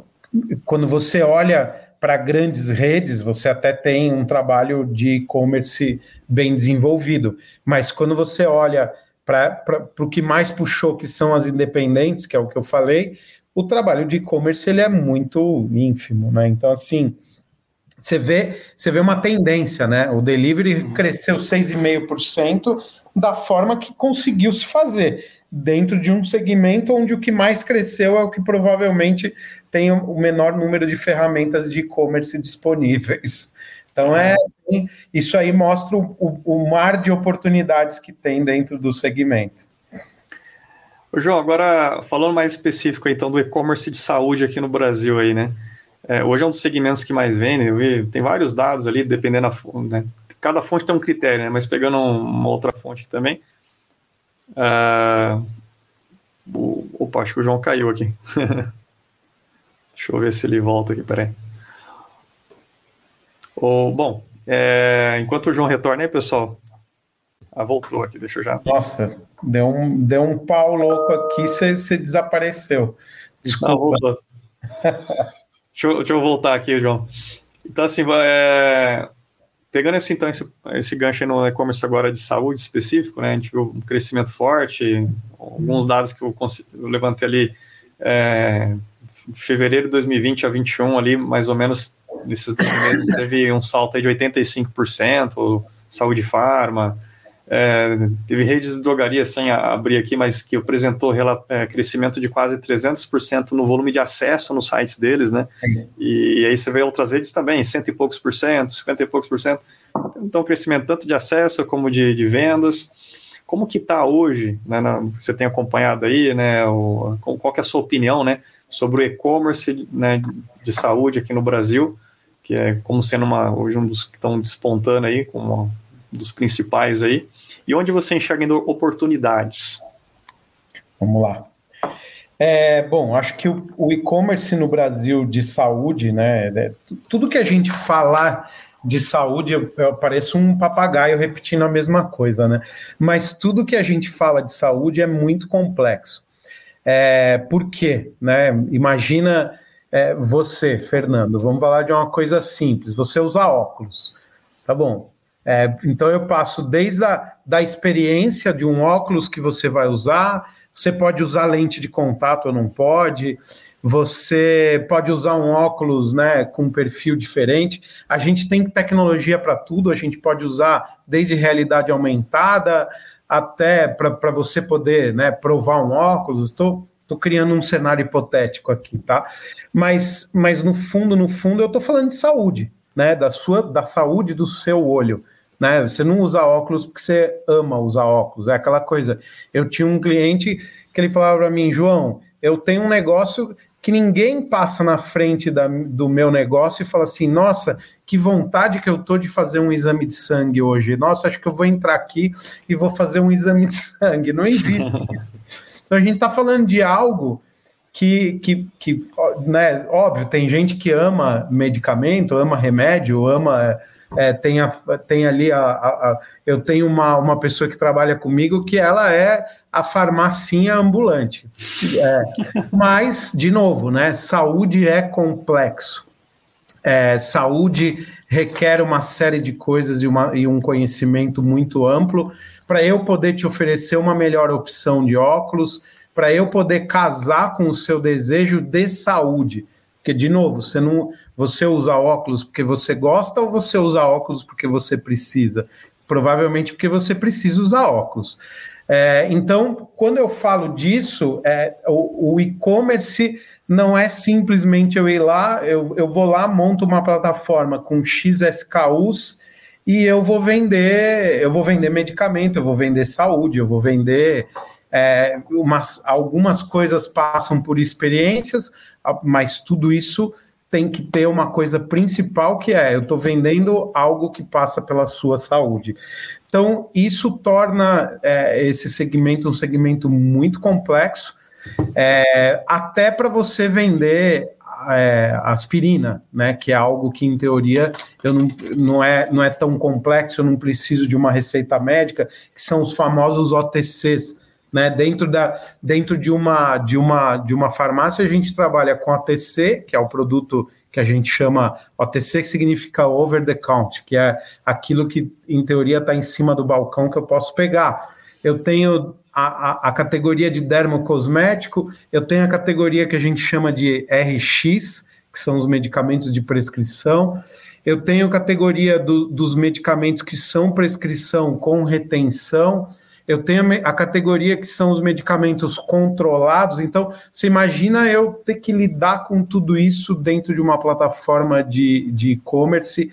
quando você olha para grandes redes, você até tem um trabalho de e-commerce bem desenvolvido, mas quando você olha para o que mais puxou, que são as independentes, que é o que eu falei, o trabalho de e-commerce ele é muito ínfimo, né? Então, assim, você vê, você vê uma tendência, né? O delivery cresceu 6,5% da forma que conseguiu se fazer dentro de um segmento onde o que mais cresceu é o que provavelmente tem o menor número de ferramentas de e-commerce disponíveis. Então é isso aí mostra o, o, mar de oportunidades que tem dentro do segmento. Ô João, agora falando mais específico então do e-commerce de saúde aqui no Brasil aí, né? É, hoje é um dos segmentos que mais vende, vi, tem vários dados ali, dependendo da fonte, né? Cada fonte tem um critério, né? Mas pegando uma outra fonte também, O, opa, acho que o João caiu aqui. Deixa eu ver se ele volta aqui, peraí. Oh, bom, é, enquanto o João retorna aí, pessoal. Ah, voltou aqui, deixa eu já. Nossa, deu um, deu um pau louco aqui, você desapareceu. Desculpa. Não, voltou. deixa, eu, deixa eu voltar aqui, João. Então, assim, é, Pegando esse, então, esse, esse gancho no e-commerce agora de saúde específico, né, a gente viu um crescimento forte, alguns dados que eu, eu levantei ali, é, fevereiro de 2020 a 21 ali, mais ou menos, nesses meses, teve um salto aí de 85%, saúde farma, é, teve redes de drogaria sem abrir aqui, mas que apresentou é, crescimento de quase 300% no volume de acesso nos sites deles, né? E, e, aí você vê outras redes também, cento e poucos por cento, cinquenta e poucos por cento. Então, crescimento tanto de acesso como de, de vendas. Como que está hoje, né, na, você tem acompanhado aí, né, o, qual que é a sua opinião, né, sobre o e-commerce né, de saúde aqui no Brasil, que é como sendo uma, hoje um dos que estão despontando aí, como um dos principais aí, e onde você enxerga oportunidades? Vamos lá. É, bom, acho que o, o e-commerce no Brasil de saúde, né? É, tudo que a gente falar de saúde, eu, eu pareço um papagaio repetindo a mesma coisa, né? Mas tudo que a gente fala de saúde é muito complexo. É, por quê? Né? Imagina é, você, Fernando, vamos falar de uma coisa simples. Você usa óculos, tá bom? É, então eu passo desde a da experiência de um óculos que você vai usar, você pode usar lente de contato ou não pode, você pode usar um óculos né, com um perfil diferente. A gente tem tecnologia para tudo, a gente pode usar desde realidade aumentada até para você poder né, provar um óculos. Estou Estou criando um cenário hipotético aqui, tá? Mas, mas no fundo, no fundo, eu estou falando de saúde, né? Da sua, da saúde do seu olho. Né? Você não usa óculos porque você ama usar óculos. É aquela coisa. Eu tinha um cliente que ele falava para mim, João, eu tenho um negócio que ninguém passa na frente da, do meu negócio e fala assim: nossa, que vontade que eu tô de fazer um exame de sangue hoje. Nossa, acho que eu vou entrar aqui e vou fazer um exame de sangue. Não existe isso. Então a gente está falando de algo que, que, que né, óbvio, tem gente que ama medicamento, ama remédio, ama. É, tem, a, tem ali a, a, a, Eu tenho uma, uma pessoa que trabalha comigo que ela é a farmacinha ambulante. É, mas, de novo, né? Saúde é complexo. É, saúde requer uma série de coisas e, uma, e um conhecimento muito amplo para eu poder te oferecer uma melhor opção de óculos para eu poder casar com o seu desejo de saúde. Porque, de novo, você não você usa óculos porque você gosta ou você usa óculos porque você precisa? provavelmente porque você precisa usar óculos. É, então, quando eu falo disso, é, o, o e-commerce não é simplesmente eu ir lá, eu, eu vou lá, monto uma plataforma com XSKUs e eu vou vender, eu vou vender medicamento, eu vou vender saúde, eu vou vender é, umas, algumas coisas passam por experiências, mas tudo isso tem que ter uma coisa principal que é eu estou vendendo algo que passa pela sua saúde. Então, isso torna é, esse segmento um segmento muito complexo, é, até para você vender é, aspirina, né? Que é algo que, em teoria, eu não, não, é, não é tão complexo, eu não preciso de uma receita médica, que são os famosos OTCs. Né, dentro, da, dentro de, uma, de, uma, de uma farmácia, a gente trabalha com OTC, que é o produto que a gente chama OTC, que significa over the count, que é aquilo que, em teoria, está em cima do balcão que eu posso pegar. Eu tenho a, a, a, categoria de dermocosmético, eu tenho a categoria que a gente chama de RX, que são os medicamentos de prescrição, eu tenho a categoria do, dos medicamentos que são prescrição com retenção, eu tenho a categoria que são os medicamentos controlados. Então, você imagina eu ter que lidar com tudo isso dentro de uma plataforma de e-commerce,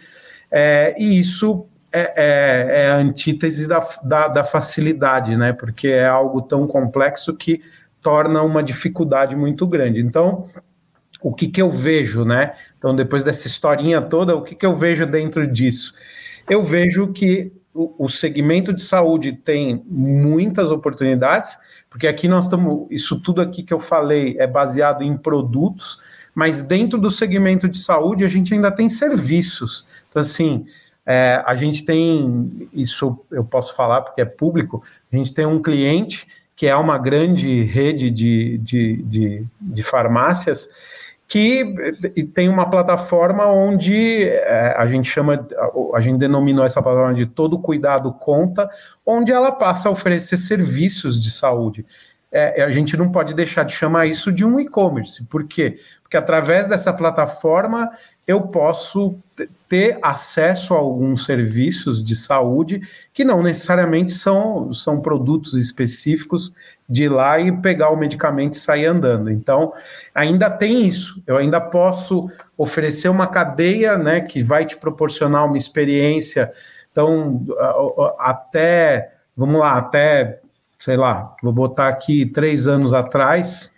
é, e isso é, é, é, a antítese da, da, da facilidade, né? Porque é algo tão complexo que torna uma dificuldade muito grande. Então, o que, que eu vejo, né? Então, depois dessa historinha toda, o que, que eu vejo dentro disso? Eu vejo que o, segmento de saúde tem muitas oportunidades, porque aqui nós estamos, isso tudo aqui que eu falei é baseado em produtos, mas dentro do segmento de saúde a gente ainda tem serviços. Então, assim, é, a gente tem, isso eu posso falar porque é público, a gente tem um cliente que é uma grande rede de, de, de, de farmácias que tem uma plataforma onde é, a gente chama, a gente denominou essa plataforma de todo cuidado conta, onde ela passa a oferecer serviços de saúde. É, a gente não pode deixar de chamar isso de um e-commerce. Por quê? Porque através dessa plataforma eu posso ter acesso a alguns serviços de saúde que não necessariamente são, são produtos específicos de ir lá e pegar o medicamento e sair andando. Então, ainda tem isso. Eu ainda posso oferecer uma cadeia né, que vai te proporcionar uma experiência. Então, até, vamos lá, até, sei lá, vou botar aqui três anos atrás,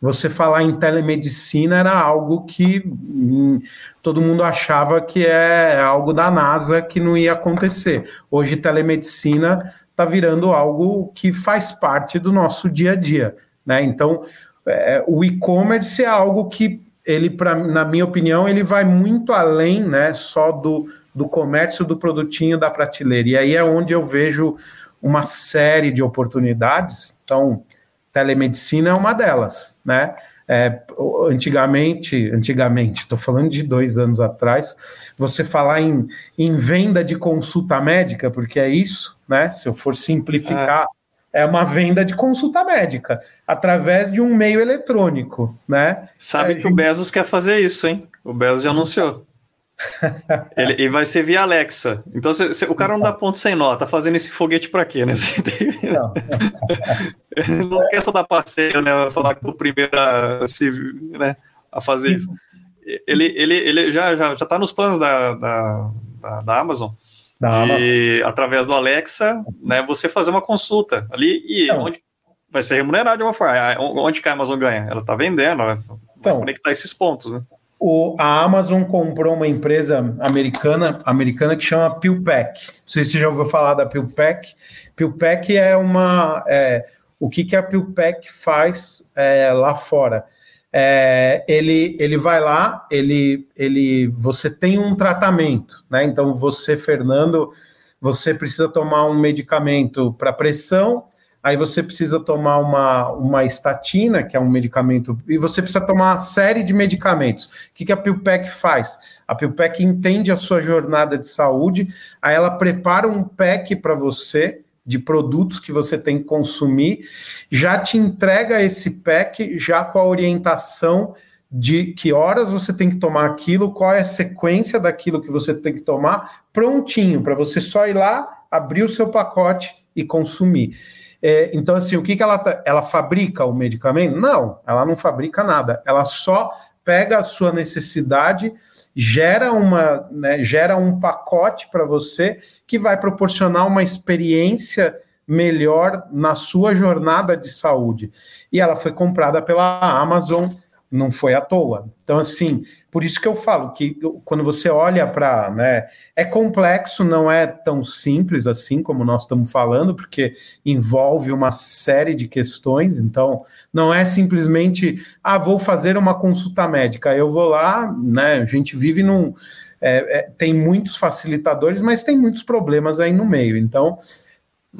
você falar em telemedicina era algo que hum, todo mundo achava que é algo da NASA que não ia acontecer. Hoje, telemedicina está virando algo que faz parte do nosso dia a dia. Né? Então, é, o e-commerce é algo que ele, pra, na minha opinião, ele vai muito além né, só do, do comércio do produtinho da prateleira. E aí é onde eu vejo uma série de oportunidades. Então, telemedicina é uma delas, né? É, antigamente, antigamente, estou falando de dois anos atrás, você falar em, em venda de consulta médica, porque é isso, né? Se eu for simplificar, é, é uma venda de consulta médica através de um meio eletrônico, né? Sabe é, que o Bezos quer fazer isso, hein? O Bezos já anunciou. Ele, ele, vai ser via Alexa. Então, o cara não dá ponto sem nó, tá fazendo esse foguete para quê, né? Não. ele não quer só dar passeio, né? Falar que o primeiro a, se, né, a fazer isso. Ele, ele, ele já, já, já tá nos planos da, da, da, da Amazon. Da de, através do Alexa, né, você fazer uma consulta ali e então, onde vai ser remunerado de uma forma. Onde que a Amazon ganha? Ela tá vendendo, vai então, conectar esses pontos, né? O, a Amazon comprou uma empresa americana, americana que chama PillPack. Não sei se você já ouviu falar da PillPack. PillPack é uma. É, o que, que a PillPack faz é, lá fora? É, ele, ele vai lá, ele, ele, você tem um tratamento, né? Então você, Fernando, você precisa tomar um medicamento para pressão aí você precisa tomar uma, uma estatina, que é um medicamento, e você precisa tomar uma série de medicamentos. O que, que a PillPack faz? A PillPack entende a sua jornada de saúde, aí ela prepara um pack para você de produtos que você tem que consumir, já te entrega esse pack já com a orientação de que horas você tem que tomar aquilo, qual é a sequência daquilo que você tem que tomar, prontinho, para você só ir lá abrir o seu pacote e consumir. É, então, assim, o que, que ela tá, ela fabrica o medicamento? Não, ela não fabrica nada. Ela só pega a sua necessidade, gera uma, né, gera um pacote para você que vai proporcionar uma experiência melhor na sua jornada de saúde. E ela foi comprada pela Amazon, não foi à toa. Então, assim, por isso que eu falo que quando você olha para. Né, é complexo, não é tão simples assim como nós estamos falando, porque envolve uma série de questões. Então, não é simplesmente, ah, vou fazer uma consulta médica. Eu vou lá, né? A gente vive num. É, é, tem muitos facilitadores, mas tem muitos problemas aí no meio. Então,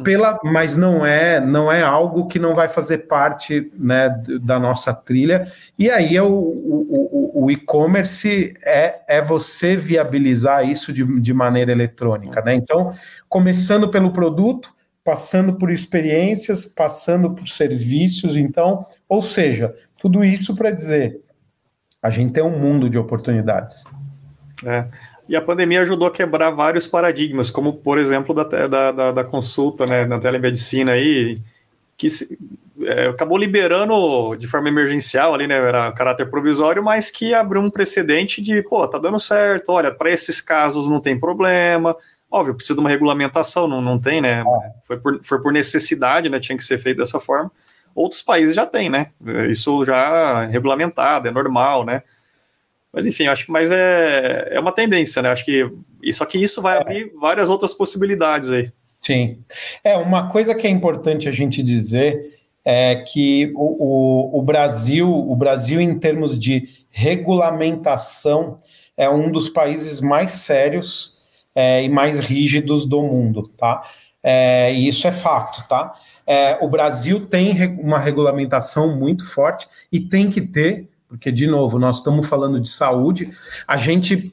pela, mas não é não é algo que não vai fazer parte né, da nossa trilha. E aí é o, o, o e-commerce é, é você viabilizar isso de, de maneira eletrônica. Né? Então, começando pelo produto, passando por experiências, passando por serviços, então, ou seja, tudo isso para dizer a gente tem um mundo de oportunidades. É. E a pandemia ajudou a quebrar vários paradigmas, como, por exemplo, da, da, da, da consulta né, na telemedicina aí, que se, é, acabou liberando de forma emergencial ali, né, era caráter provisório, mas que abriu um precedente de, pô, tá dando certo, olha, para esses casos não tem problema, óbvio, precisa de uma regulamentação, não, não tem, né, foi por, foi por necessidade, né, tinha que ser feito dessa forma, outros países já têm, né, isso já é regulamentado, é normal, né, mas enfim, acho que mais é, é uma tendência, né? Acho que só que isso vai é. abrir várias outras possibilidades aí. Sim. É, uma coisa que é importante a gente dizer é que o, o, o Brasil, o Brasil, em termos de regulamentação, é um dos países mais sérios é, e mais rígidos do mundo, tá? É, e isso é fato, tá? É, o Brasil tem uma regulamentação muito forte e tem que ter porque, de novo, nós estamos falando de saúde, a gente,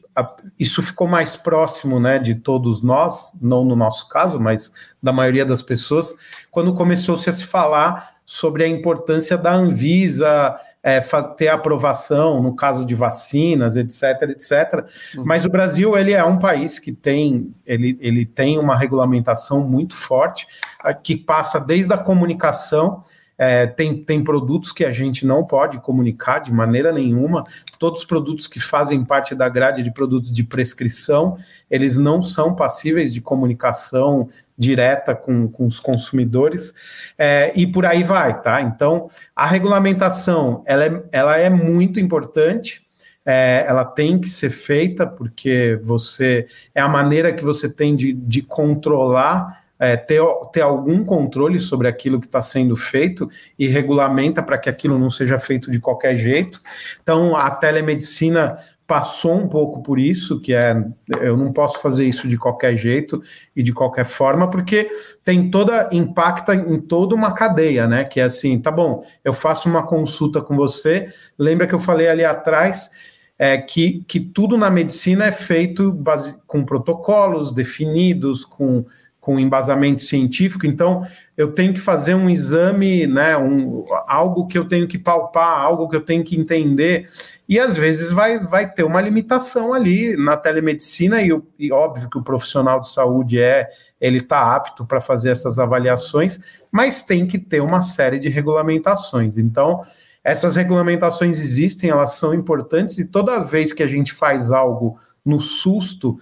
isso ficou mais próximo né, de todos nós, não no nosso caso, mas da maioria das pessoas, quando começou-se a se falar sobre a importância da Anvisa é, ter aprovação no caso de vacinas, etc, etc. Uhum. Mas o Brasil ele é um país que tem ele, ele tem uma regulamentação muito forte que passa desde a comunicação é, tem, tem produtos que a gente não pode comunicar de maneira nenhuma. Todos os produtos que fazem parte da grade de produtos de prescrição, eles não são passíveis de comunicação direta com, com os consumidores, é, e por aí vai, tá? Então, a regulamentação, ela é, ela é muito importante, é, ela tem que ser feita, porque você é a maneira que você tem de, de controlar é, ter, ter algum controle sobre aquilo que está sendo feito e regulamenta para que aquilo não seja feito de qualquer jeito. Então, a telemedicina passou um pouco por isso, que é eu não posso fazer isso de qualquer jeito e de qualquer forma, porque tem toda impacta em toda uma cadeia, né? Que é assim, tá bom, eu faço uma consulta com você. Lembra que eu falei ali atrás é, que, que tudo na medicina é feito base, com protocolos definidos, com com embasamento científico, então eu tenho que fazer um exame, né, um, algo que eu tenho que palpar, algo que eu tenho que entender, e às vezes vai, vai ter uma limitação ali na telemedicina, e, e óbvio que o profissional de saúde é, ele está apto para fazer essas avaliações, mas tem que ter uma série de regulamentações, então essas regulamentações existem, elas são importantes, e toda vez que a gente faz algo no susto,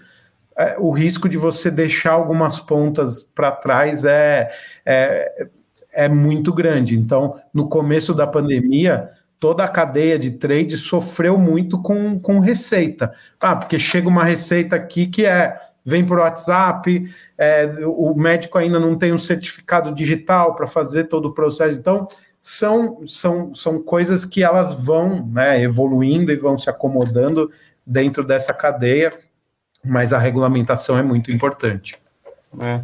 é, o risco de você deixar algumas pontas para trás é, é, é muito grande. Então, no começo da pandemia, toda a cadeia de trade sofreu muito com, com receita. Ah, porque chega uma receita aqui que é vem por WhatsApp, é, o médico ainda não tem um certificado digital para fazer todo o processo. Então, são, são, são coisas que elas vão né, evoluindo e vão se acomodando dentro dessa cadeia mas a regulamentação é muito importante. É.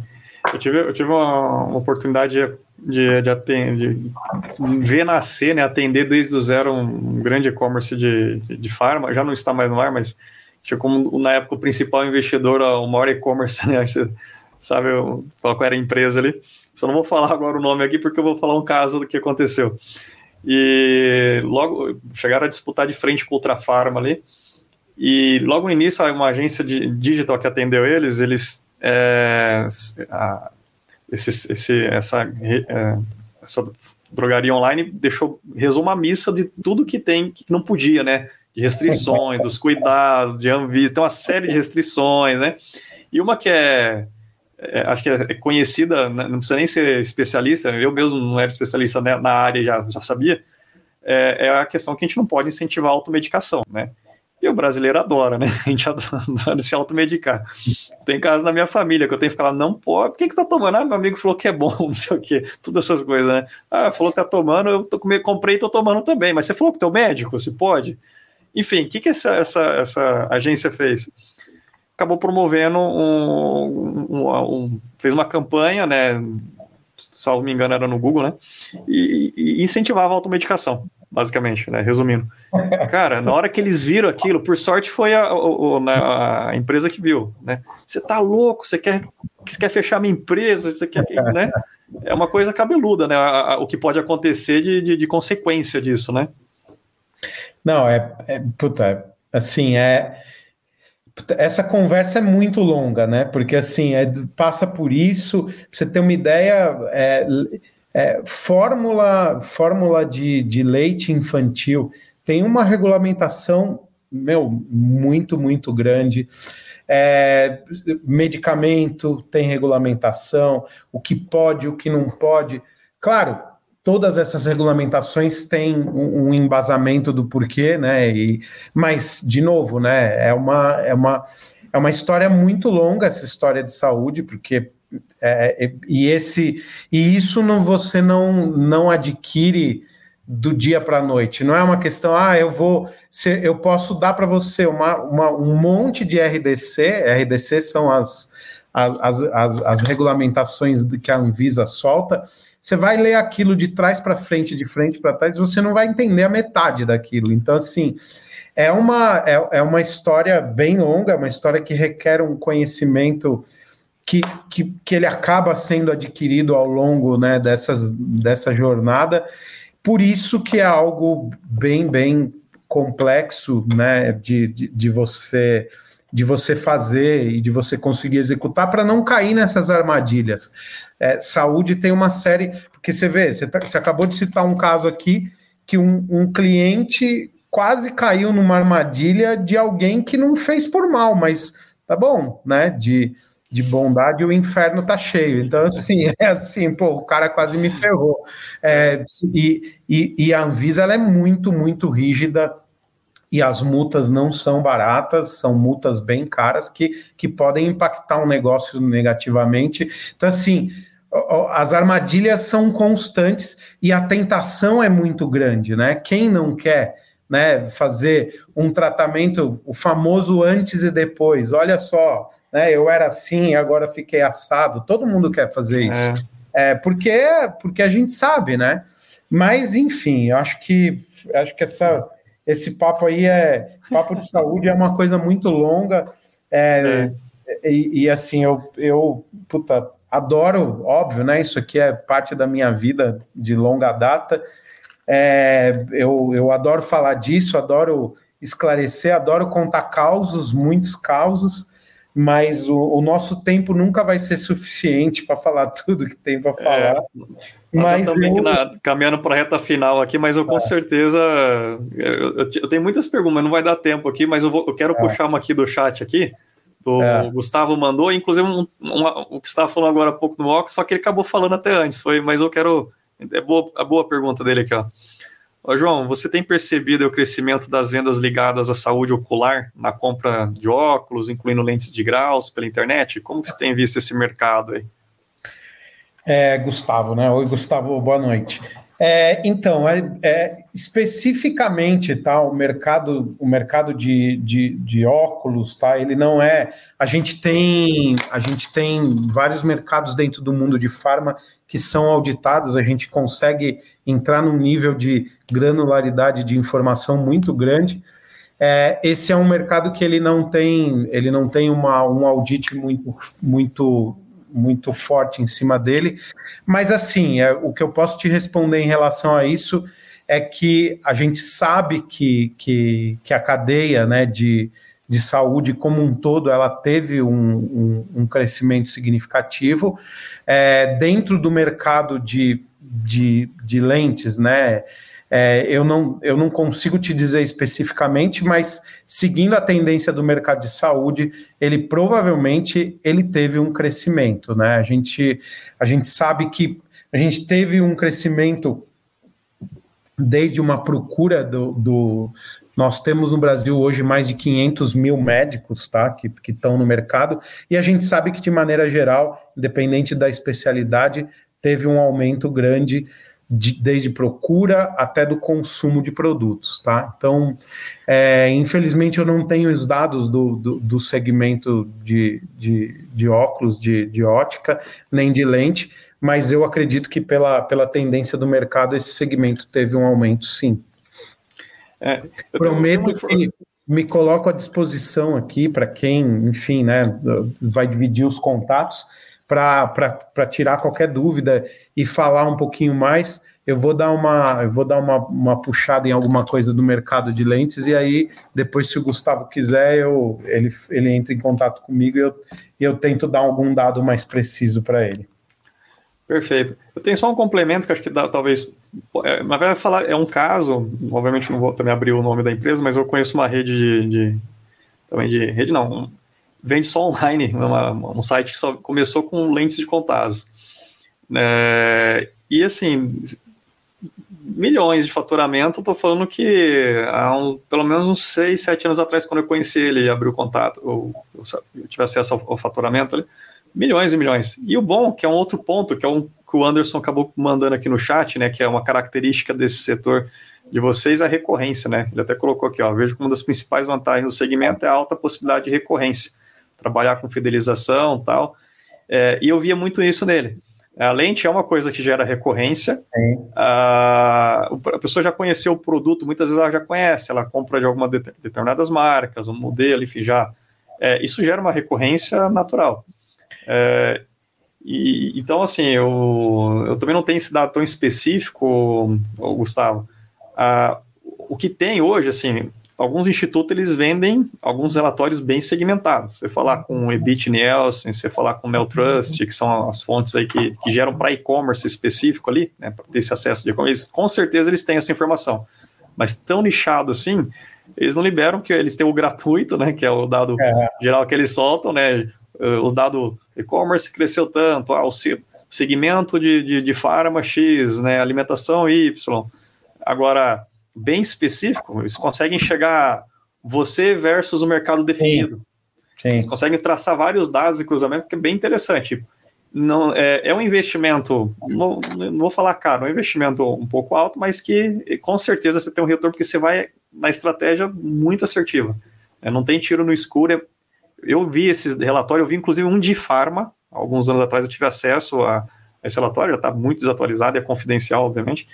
Eu tive, eu tive uma, uma oportunidade de, de, atender, de ver nascer, né, atender desde o zero um, grande e-commerce de, de, farma, já não está mais no ar, mas tinha como na época o principal investidor, o maior e-commerce, né, sabe qual era a empresa ali. Só não vou falar agora o nome aqui porque eu vou falar um caso do que aconteceu. E logo chegaram a disputar de frente com o Ultrafarma ali, e logo no início, uma agência de digital que atendeu eles, eles é, a, esse, esse, essa, é, essa drogaria online deixou resumo a missa de tudo que tem que não podia, né? De restrições, dos cuidados, de Anvisa, tem uma série de restrições, né? E uma que é, é acho que é conhecida, né, não precisa nem ser especialista, eu mesmo não era especialista na área já, já sabia, é, é, a questão que a gente não pode incentivar a automedicação, né? E o brasileiro adora, né? A gente adora se automedicar. Tem casos na minha família que eu tenho que falar, não pode, por que, que você tá tomando? Ah, meu amigo falou que é bom, não sei o quê, todas essas coisas, né? Ah, falou que tá tomando, eu tô, comprei e tô tomando também, mas você falou pro teu médico, se pode? Enfim, o que, que essa, essa, essa agência fez? Acabou promovendo um, um, um, fez uma campanha, né? Salvo me engano, era no Google, né? E, e incentivava a automedicação basicamente, né? Resumindo. Cara, na hora que eles viram aquilo, por sorte foi a, a, né, a empresa que viu, né? Você tá louco, você quer, você quer fechar minha empresa, você quer, né? É uma coisa cabeluda, né? O que pode acontecer de, de, de consequência disso, né? Não, é, é puta, assim, é essa conversa é muito longa, né? Porque assim, é, passa por isso, pra você ter uma ideia, é, é, fórmula fórmula de, de leite infantil tem uma regulamentação meu, muito, muito grande. É, medicamento tem regulamentação, o que pode, o que não pode. Claro, todas essas regulamentações têm um, um embasamento do porquê, né? E, mas, de novo, né? É uma, é, uma, é uma história muito longa essa história de saúde, porque é, é, e esse e isso não você não não adquire do dia para a noite. Não é uma questão, ah, eu vou, eu posso dar para você uma, uma, um monte de RDC. RDC são as, as, as, as regulamentações que a Anvisa solta. Você vai ler aquilo de trás para frente, de frente para trás, você não vai entender a metade daquilo. Então, assim, é uma, é, é uma história bem longa, é uma história que requer um conhecimento que, que, que ele acaba sendo adquirido ao longo né, dessas, dessa jornada. Por isso que é algo bem, bem complexo né, de, de, de você de você fazer e de você conseguir executar para não cair nessas armadilhas. É, saúde tem uma série, porque você vê, você, tá, você acabou de citar um caso aqui que um, um, cliente quase caiu numa armadilha de alguém que não fez por mal, mas tá bom, né? De de bondade, o inferno tá cheio. Então, assim, é assim, pô, o cara quase me ferrou. É, e, e, e, a Anvisa ela é muito, muito rígida e as multas não são baratas, são multas bem caras que, que podem impactar um negócio negativamente. Então, assim, as armadilhas são constantes e a tentação é muito grande, né? Quem não quer né, fazer um tratamento, o famoso antes e depois. Olha só, né, eu era assim, agora fiquei assado. Todo mundo quer fazer isso. É. é porque, porque a gente sabe, né? Mas, enfim, eu acho que acho que essa, esse papo aí é papo de saúde é uma coisa muito longa. É, é. E, e, assim, eu, eu puta, adoro, óbvio, né? Isso aqui é parte da minha vida de longa data. É, eu, eu adoro falar disso, adoro esclarecer, adoro contar causos, muitos causos, mas o, o nosso tempo nunca vai ser suficiente para falar tudo que tem para falar. É, mas já eu... na, caminhando para a reta final aqui, mas eu com é. certeza eu, eu, eu, tenho muitas perguntas, não vai dar tempo aqui, mas eu, vou, eu quero é. puxar uma aqui do chat aqui. Do é. Gustavo mandou, inclusive um, o que você estava falando agora há pouco no Ox, só que ele acabou falando até antes, foi, mas eu quero é boa, a boa pergunta dele aqui, ó. Ô, João, você tem percebido o crescimento das vendas ligadas à saúde ocular na compra de óculos, incluindo lentes de graus pela internet? Como que você tem visto esse mercado aí? É, Gustavo, né? Oi, Gustavo, boa noite. É, então, é, é, especificamente, tá, o mercado, o mercado de, de, de, óculos, tá, ele não é. A gente tem, a gente tem vários mercados dentro do mundo de farma que são auditados. A gente consegue entrar num nível de granularidade de informação muito grande. É, esse é um mercado que ele não tem, ele não tem uma, um audit muito, muito muito forte em cima dele. Mas assim, é, o que eu posso te responder em relação a isso é que a gente sabe que, que, que a cadeia né, de, de saúde como um todo, ela teve um, um, um crescimento significativo. É, dentro do mercado de, de, de lentes, né? É, eu, não, eu não consigo te dizer especificamente, mas seguindo a tendência do mercado de saúde, ele provavelmente ele teve um crescimento, né? A gente, a gente sabe que a gente teve um crescimento desde uma procura do, do nós temos no Brasil hoje mais de 500 mil médicos tá, que estão no mercado, e a gente sabe que, de maneira geral, independente da especialidade, teve um aumento grande de, desde procura até do consumo de produtos, tá? Então, é, infelizmente eu não tenho os dados do, do, do segmento de, de, de óculos, de, de ótica, nem de lente, mas eu acredito que pela, pela tendência do mercado esse segmento teve um aumento, sim. É, Prometo que me coloco à disposição aqui para quem, enfim, né, vai dividir os contatos para tirar qualquer dúvida e falar um pouquinho mais, eu vou dar uma eu vou dar uma, uma puxada em alguma coisa do mercado de lentes e aí depois se o Gustavo quiser eu ele, ele entra em contato comigo e eu, eu tento dar algum dado mais preciso para ele. Perfeito. Eu tenho só um complemento que acho que dá, talvez. É, na verdade, falar é um caso. Obviamente, não vou também abrir o nome da empresa, mas eu conheço uma rede de. de também de. Rede não, vende só online, uma, um site que só começou com lentes de contato. É, e assim, milhões de faturamento, estou falando que há um, pelo menos uns 6, 7 anos atrás, quando eu conheci ele e abri o contato, ou eu, eu tive acesso ao, ao faturamento ali, milhões e milhões. E o bom, que é um outro ponto, que é um que o Anderson acabou mandando aqui no chat, né, que é uma característica desse setor de vocês, a recorrência, né? Ele até colocou aqui, ó, vejo que uma das principais vantagens do segmento é a alta possibilidade de recorrência trabalhar com fidelização tal. É, e eu via muito isso nele. A lente é uma coisa que gera recorrência. A, a, pessoa já conheceu o produto, muitas vezes ela já conhece, ela compra de algumas determinadas marcas, um modelo, enfim, já. É, isso gera uma recorrência natural. É, e, então, assim, eu, eu também não tenho esse dado tão específico, Gustavo. o que tem hoje, assim, alguns institutos eles vendem alguns relatórios bem segmentados. Você falar com o Ebit Nielsen, você falar com o Neltrust, que são as fontes aí que, que geram para e-commerce específico ali, né, para ter esse acesso de e-commerce, com certeza eles têm essa informação. Mas tão nichado assim, eles não liberam, porque eles têm o gratuito, né, que é o dado é. geral que eles soltam, né, os dados e-commerce cresceu tanto, ah, o segmento de, de, de farma X, né, alimentação Y. Agora, bem específico, eles conseguem chegar você versus o mercado definido. Sim. Sim. Eles conseguem traçar vários dados e cruzamento, que é bem interessante. Não, é, é um investimento, não, não, vou falar caro, é um investimento um pouco alto, mas que com certeza você tem um retorno, porque você vai na estratégia muito assertiva. É, não tem tiro no escuro. É, eu vi esse relatório, eu vi inclusive um de farma, alguns anos atrás eu tive acesso a, a esse relatório, já está muito desatualizado, é confidencial, obviamente,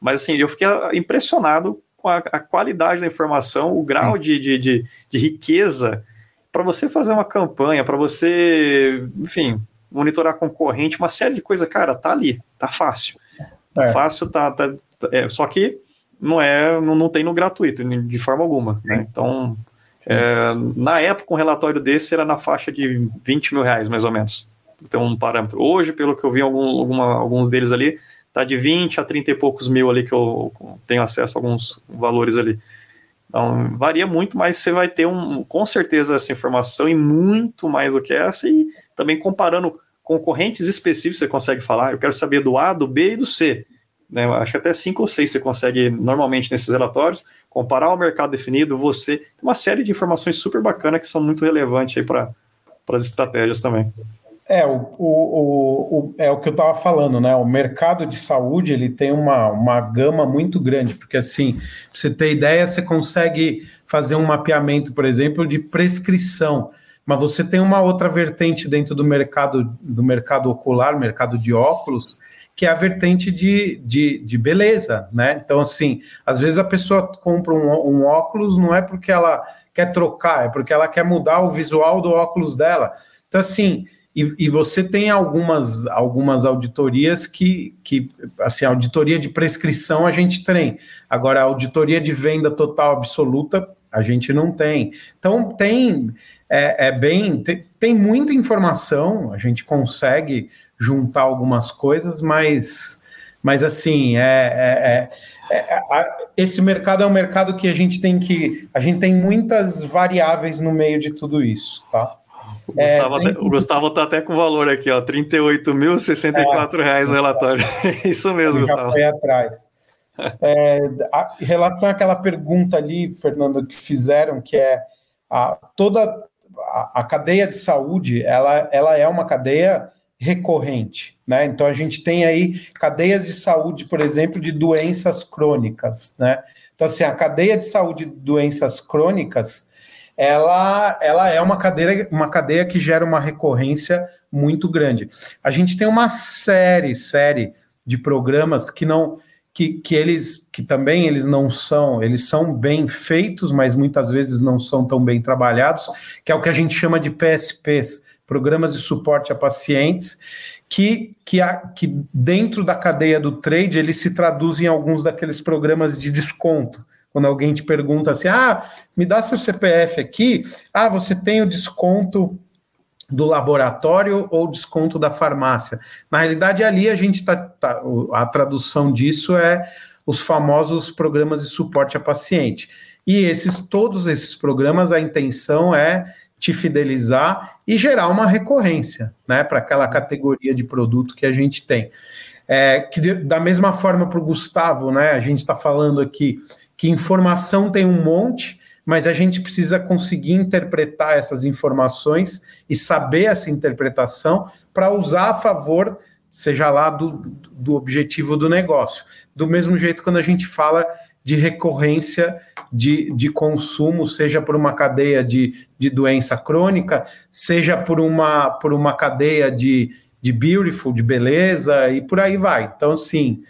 mas assim, eu fiquei impressionado com a, a qualidade da informação, o grau de, de, de, de riqueza para você fazer uma campanha, para você, enfim, monitorar concorrente, uma série de coisas, cara, tá ali, tá fácil. Tá é. fácil, tá. tá é, só que não é, não, não tem no gratuito, de forma alguma. Né? Então, é, na época, um relatório desse era na faixa de 20 mil reais, mais ou menos. Então, um parâmetro. Hoje, pelo que eu vi algum, alguma, alguns deles ali, tá de 20 a 30 e poucos mil ali que eu tenho acesso a alguns valores ali. Então, varia muito, mas você vai ter um, com certeza essa informação e muito mais do que essa, e também comparando concorrentes específicos, você consegue falar, eu quero saber do A, do B e do C. Né? Acho que até 5 ou 6 você consegue normalmente nesses relatórios, comparar o mercado definido, você. Tem uma série de informações super bacanas que são muito relevantes para as estratégias também. É o, o, o, é o que eu estava falando, né? O mercado de saúde ele tem uma, uma gama muito grande, porque assim, pra você ter ideia, você consegue fazer um mapeamento, por exemplo, de prescrição, mas você tem uma outra vertente dentro do mercado do mercado ocular, mercado de óculos, que é a vertente de, de, de beleza, né? Então, assim, às vezes a pessoa compra um, um óculos não é porque ela quer trocar, é porque ela quer mudar o visual do óculos dela. Então, assim, e, e, você tem algumas, algumas auditorias que, que, assim, auditoria de prescrição a gente tem. Agora, auditoria de venda total absoluta, A gente não tem. Então tem é, é bem tem, tem, muita informação. A gente consegue juntar algumas coisas, mas mas assim é, é, é, é esse mercado é um mercado que a gente tem que a gente tem muitas variáveis no meio de tudo isso, tá? O Gustavo, é, até, o Gustavo tá até com o valor aqui, ó, 38.064 reais o relatório. Isso mesmo, Gustavo. Foi atrás. É, a, em relação àquela pergunta ali, Fernando, que fizeram, que é a, toda a, a, cadeia de saúde, ela, ela é uma cadeia recorrente, né? Então a gente tem aí cadeias de saúde, por exemplo, de doenças crônicas, né? Então assim, a cadeia de saúde de doenças crônicas, ela, ela é uma cadeia, uma cadeia que gera uma recorrência muito grande. A gente tem uma série, série de programas que não que, que eles que também eles não são, eles são bem feitos, mas muitas vezes não são tão bem trabalhados, que é o que a gente chama de PSPs, programas de suporte a pacientes, que, que, a, que dentro da cadeia do trade eles se traduzem em alguns daqueles programas de desconto. Quando alguém te pergunta assim, ah, me dá seu CPF aqui, ah, você tem o desconto do laboratório ou desconto da farmácia. Na realidade, ali a gente está. Tá, a tradução disso é os famosos programas de suporte a paciente. E esses, todos esses programas, a intenção é te fidelizar e gerar uma recorrência, né, para aquela categoria de produto que a gente tem. É, que da mesma forma para o Gustavo, né, a gente está falando aqui que informação tem um monte, mas a gente precisa conseguir interpretar essas informações e saber essa interpretação para usar a favor, seja lá do, do objetivo do negócio. Do mesmo jeito, quando a gente fala de recorrência de, de consumo, seja por uma cadeia de, de doença crônica, seja por uma, por uma cadeia de, de beautiful, de beleza, e por aí vai. Então, sim,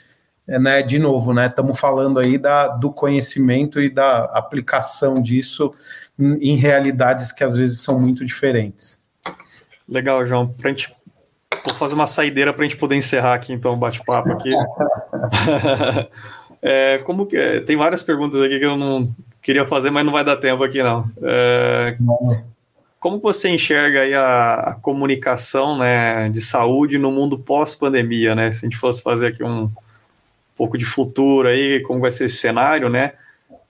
é, né, de novo, né, estamos falando aí da, do conhecimento e da aplicação disso em, em realidades que às vezes são muito diferentes. Legal, João. Pra gente, vou fazer uma saideira para a gente poder encerrar aqui então o bate-papo aqui. é, como que tem várias perguntas aqui que eu não queria fazer, mas não vai dar tempo aqui não. É, como você enxerga aí a, a, comunicação né, de saúde no mundo pós-pandemia, né? Se a gente fosse fazer aqui um, pouco de futuro aí, como vai ser esse cenário, né?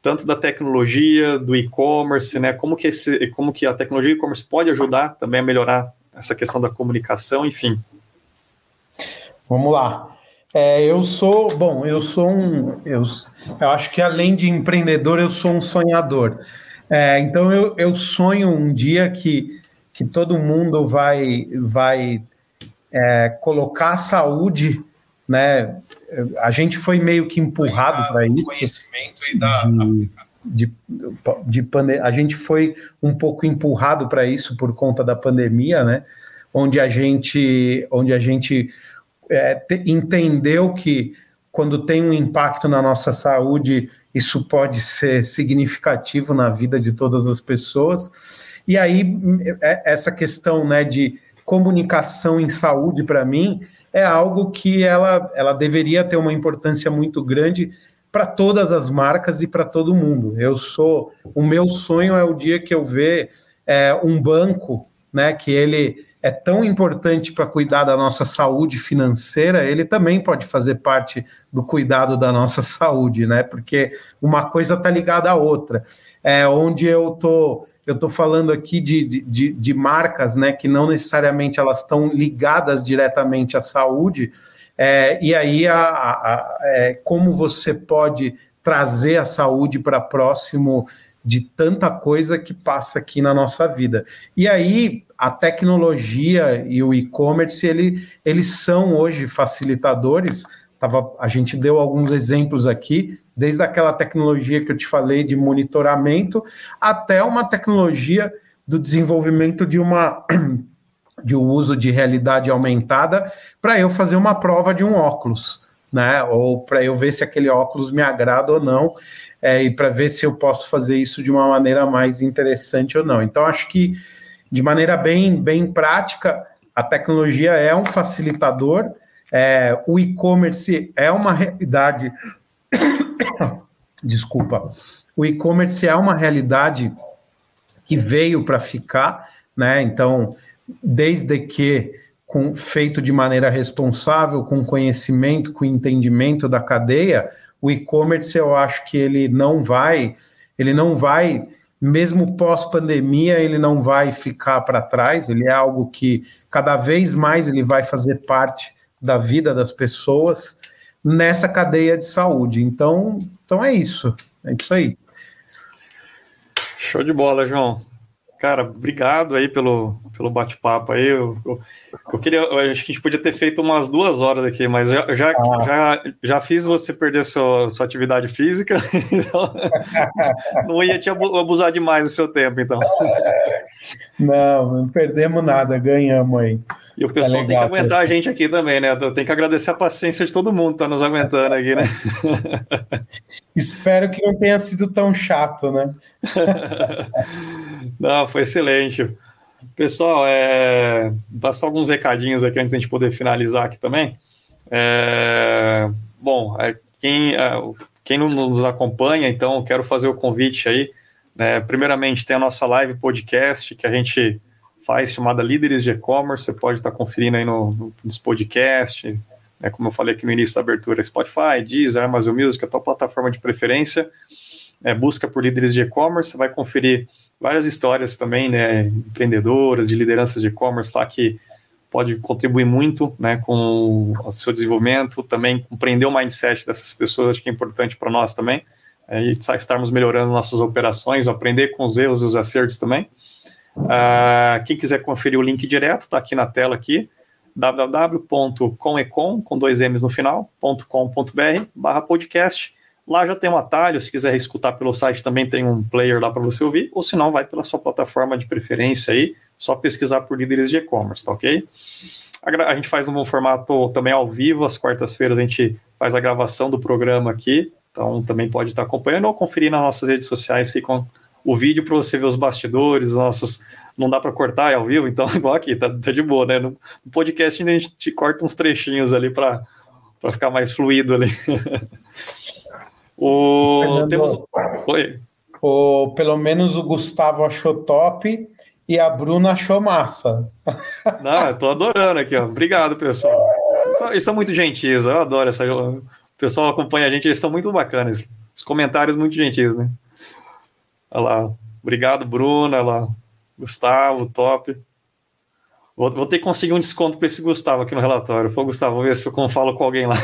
Tanto da tecnologia, do e-commerce, né? Como que, esse, como que a tecnologia e-commerce pode ajudar também a melhorar essa questão da comunicação, enfim. Vamos lá. É, eu sou, bom, eu sou um, eu, eu acho que além de empreendedor, eu sou um sonhador. É, então eu, eu sonho um dia que, que todo mundo vai, vai é, colocar a saúde né? A gente foi meio que empurrado para isso. Conhecimento e da de, de, de a gente foi um pouco empurrado para isso por conta da pandemia, né? Onde a gente, onde a gente é, te, entendeu que quando tem um impacto na nossa saúde, isso pode ser significativo na vida de todas as pessoas. E aí é, essa questão, né, de comunicação em saúde para mim é algo que ela, ela deveria ter uma importância muito grande para todas as marcas e para todo mundo. Eu sou, o meu sonho é o dia que eu ver é, um banco, né, que ele é tão importante para cuidar da nossa saúde financeira, ele também pode fazer parte do cuidado da nossa saúde, né? Porque uma coisa está ligada à outra. É, onde eu tô, eu tô falando aqui de, de, de marcas, né, que não necessariamente elas estão ligadas diretamente à saúde. É, e aí, a, a, a é, como você pode trazer a saúde para próximo de tanta coisa que passa aqui na nossa vida. E aí, a tecnologia e o e-commerce, ele, eles são hoje facilitadores. Tava, a gente deu alguns exemplos aqui, desde aquela tecnologia que eu te falei de monitoramento, até uma tecnologia do desenvolvimento de uma de um uso de realidade aumentada para eu fazer uma prova de um óculos, né? Ou para eu ver se aquele óculos me agrada ou não, é, e para ver se eu posso fazer isso de uma maneira mais interessante ou não. Então, acho que de maneira bem, bem prática, a tecnologia é um facilitador, é, o e-commerce é uma realidade. Desculpa. o e-commerce é uma realidade que veio para ficar, né? Então, desde que com, feito de maneira responsável, com conhecimento, com entendimento da cadeia, o e-commerce eu acho que ele não vai, ele não vai, mesmo pós-pandemia, ele não vai ficar para trás, ele é algo que cada vez mais ele vai fazer parte da vida das pessoas nessa cadeia de saúde. Então, então é isso, é isso aí. Show de bola, João. Cara, obrigado aí pelo, pelo bate-papo aí. Eu, eu, eu, queria, eu acho que a gente podia ter feito umas duas horas aqui, mas já, já, ah. já, já fiz você perder sua, sua atividade física, então não ia te abusar demais do seu tempo, então. Não, não perdemos nada, ganhamos aí. E o pessoal é legal, tem que aguentar a gente aqui também, né? Tem que agradecer a paciência de todo mundo que está nos aguentando aqui, né? Espero que não tenha sido tão chato, né? não, foi excelente. Pessoal, é... passar alguns recadinhos aqui antes da gente poder finalizar aqui também. É... Bom, é, quem, é, quem não nos acompanha, então, quero fazer o convite aí. Né? Primeiramente, tem a nossa live podcast que a gente faz chamada Líderes de E-Commerce. Você pode estar conferindo aí no, no, nos podcasts, né, como eu falei aqui no início da abertura, Spotify, Deezer, Amazon Music, a tua plataforma de preferência. É, busca por líderes de e-commerce, vai conferir várias histórias também, né, empreendedoras, de lideranças de e-commerce lá que pode contribuir muito, né, com o seu desenvolvimento, também compreender o mindset dessas pessoas, acho que é importante para nós também, é, e estarmos melhorando nossas operações, aprender com os erros e os acertos também. Uh, quem quiser conferir o link direto, está aqui na tela aqui, www.comecom, com dois M's no final, .com.br, barra podcast. Lá já tem um atalho, se quiser escutar pelo site também tem um player lá para você ouvir, ou se não, vai pela sua plataforma de preferência aí, só pesquisar por líderes de e-commerce, tá ok? A, a, gente faz um formato também ao vivo, às quartas-feiras a gente faz a gravação do programa aqui, então também pode estar acompanhando ou conferir nas nossas redes sociais, ficam o vídeo para você ver os bastidores, nossos. Não dá para cortar é ao vivo, então, igual aqui, tá, tá de boa, né? No, no podcast a gente te corta uns trechinhos ali para ficar mais fluido ali. o, Fernando, temos. Oi. O, pelo menos o Gustavo achou top e a Bruna achou massa. Não, eu tô adorando aqui, ó. Obrigado, pessoal. Eles são muito gentis, eu adoro essa. O pessoal acompanha a gente, eles são muito bacanas. Os comentários muito gentis, né? Olha lá. Obrigado, Bruna. Olha lá. Gustavo, top. Vou, vou, ter que conseguir um desconto para esse Gustavo aqui no relatório. Pô, Gustavo, vou ver se eu falo com alguém lá.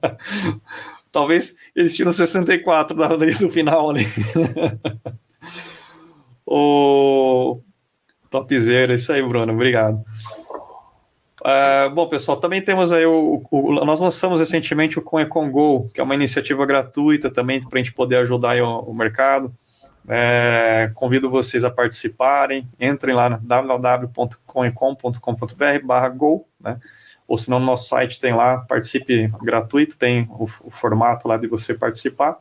Talvez eles tiram 64 da, do final ali. o topzera, isso aí, Bruno. Obrigado. Uh, bom, pessoal, também temos aí o, o, Nós lançamos recentemente o Conecon Go, que é uma iniciativa gratuita também para a gente poder ajudar o, o mercado. É, convido vocês a participarem. Entrem lá no www.conecom.com.br barra go, né? Ou se não, no nosso site tem lá, participe gratuito, tem o, o formato lá de você participar.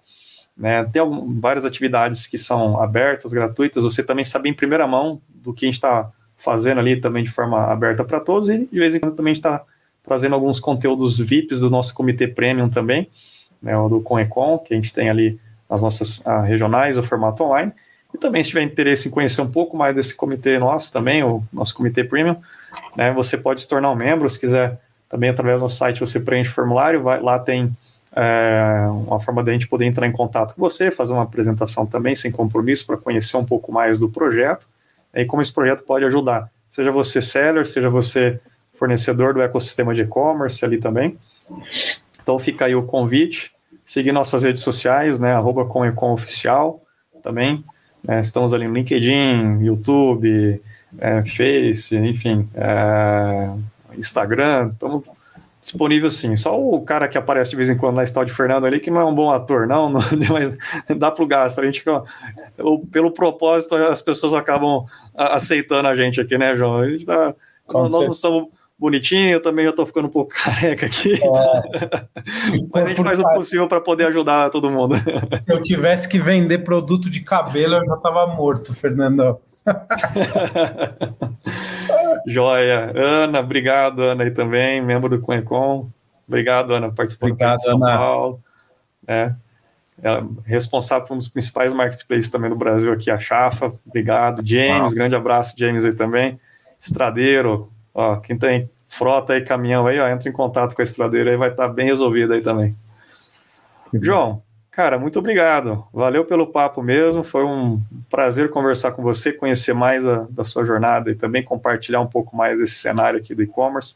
Né? Tem algumas, várias atividades que são abertas, gratuitas. Você também sabe em primeira mão do que a gente está fazendo ali também de forma aberta para todos. E de vez em quando também está trazendo alguns conteúdos VIPs do nosso comitê premium também, né? Do Conecom, que a gente tem ali as nossas ah, regionais, o formato online. E também, se tiver interesse em conhecer um pouco mais desse comitê nosso também, o nosso comitê premium, né, você pode se tornar um membro, se quiser também através do nosso site você preenche o formulário, vai, lá tem é, uma forma de a gente poder entrar em contato com você, fazer uma apresentação também sem compromisso para conhecer um pouco mais do projeto e como esse projeto pode ajudar, seja você seller, seja você fornecedor do ecossistema de e-commerce ali também. Então fica aí o convite seguir nossas redes sociais, né, arroba Oficial também, né, estamos ali no LinkedIn, YouTube, é, Face, enfim, é, Instagram, estamos disponível sim. Só o cara que aparece de vez em quando na Estal de Fernando ali, que não é um bom ator, não, não mas dá pro gasto. A gente, pelo propósito, as pessoas acabam aceitando a gente aqui, né, João? A gente tá, nós não somos bonitinho, eu também já tô ficando um pouco careca aqui. É. Mas a gente faz o possível para poder ajudar todo mundo. Se eu tivesse que vender produto de cabelo, eu já tava morto, Fernando. Joia. Ana, obrigado, Ana, aí também, membro do Conecon. Obrigado, Ana, participando obrigado, de São Ana. Paulo. É. é responsável por um dos principais marketplaces também do Brasil aqui, a Chafa. Obrigado, James, grande abraço, James aí também. Estradeiro, ó, quem tem frota aí, caminhão aí, ó, entra em contato com a estradeira aí, vai estar tá bem resolvido aí também. João, cara, muito obrigado. Valeu pelo papo mesmo. Foi um prazer conversar com você, conhecer mais a, da sua jornada e também compartilhar um pouco mais desse cenário aqui do e-commerce.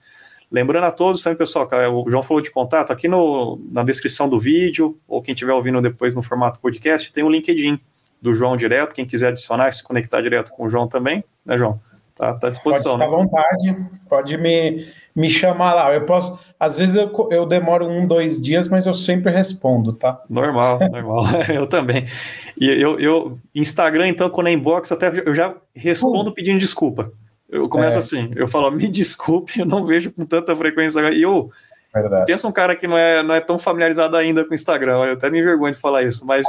Lembrando a todos também, pessoal, o João falou de contato, aqui no, na descrição do vídeo, ou quem estiver ouvindo depois no formato podcast, tem o LinkedIn do João direto, quem quiser adicionar e se conectar direto com o João também, né, João? Tá, tá à disposição. Pode ficar né? à vontade, pode me, me chamar lá. Eu posso, às vezes eu, eu demoro um, dois dias, mas eu sempre respondo, tá? Normal, normal. eu também. E eu, eu, Instagram, então, quando é inbox, até eu já respondo pedindo desculpa. Eu começo é. assim, eu falo, me desculpe, eu não vejo com tanta frequência. E eu Verdade. penso um cara que não é, não é tão familiarizado ainda com o Instagram, eu até me envergonho de falar isso, mas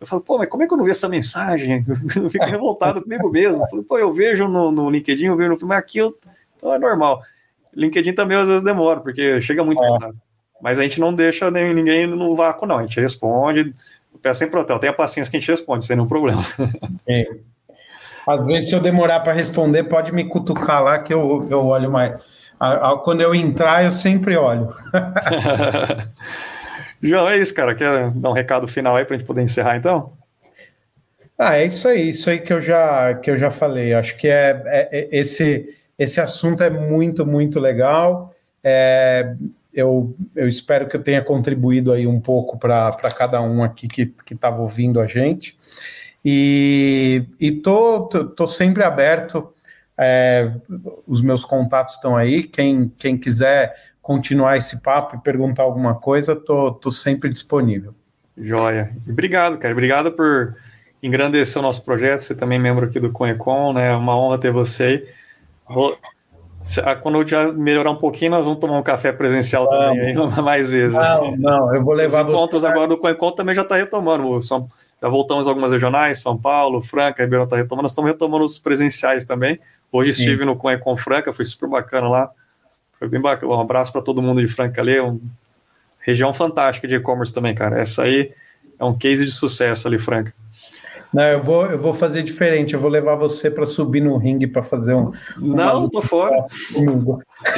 eu falo, pô, mas como é que eu não vi essa mensagem? Eu fico revoltado comigo mesmo. Eu falo, pô, eu vejo no, no LinkedIn, eu vejo no filme, aqui eu, então é normal. LinkedIn também às vezes demora, porque chega muito é. Mas a gente não deixa nem, ninguém no vácuo, não. A gente responde, peço sempre hotel, tenha paciência que a gente responde, sem nenhum problema. Sim. Às vezes, se eu demorar para responder, pode me cutucar lá que eu, eu olho mais. Quando eu entrar, eu sempre olho. João, é isso, cara. Quer dar um recado final aí para a gente poder encerrar, então? Ah, é isso aí, isso aí que eu já, que eu já falei. Acho que é, é, é esse, esse assunto é muito, muito legal. É, eu, eu espero que eu tenha contribuído aí um pouco para cada um aqui que estava ouvindo a gente. E, e tô, tô, tô sempre aberto. É, os meus contatos estão aí. Quem, quem quiser continuar esse papo e perguntar alguma coisa, tô, tô sempre disponível. Joia. Obrigado, cara. Obrigado por engrandecer o nosso projeto. Você também é membro aqui do Conecon, né? É uma honra ter você. Ah, quando eu já melhorar um pouquinho, nós vamos tomar um café presencial não, também aí, mais vezes. Não, não, eu vou levar Os encontros você... agora do Conecon também já está retomando. São, já voltamos algumas regionais, São Paulo, Franca, Ribeirão está retomando. Nós estamos retomando os presenciais também. Hoje Sim. estive no Conecon Franca, foi super bacana lá. Foi bem bacana. Um abraço para todo mundo de Franca ali. Um... Região fantástica de e-commerce também, cara. Essa aí é um case de sucesso ali, Franca. Não, eu vou, eu vou fazer diferente. Eu vou levar você para subir no ringue para fazer um. Não, tô fora.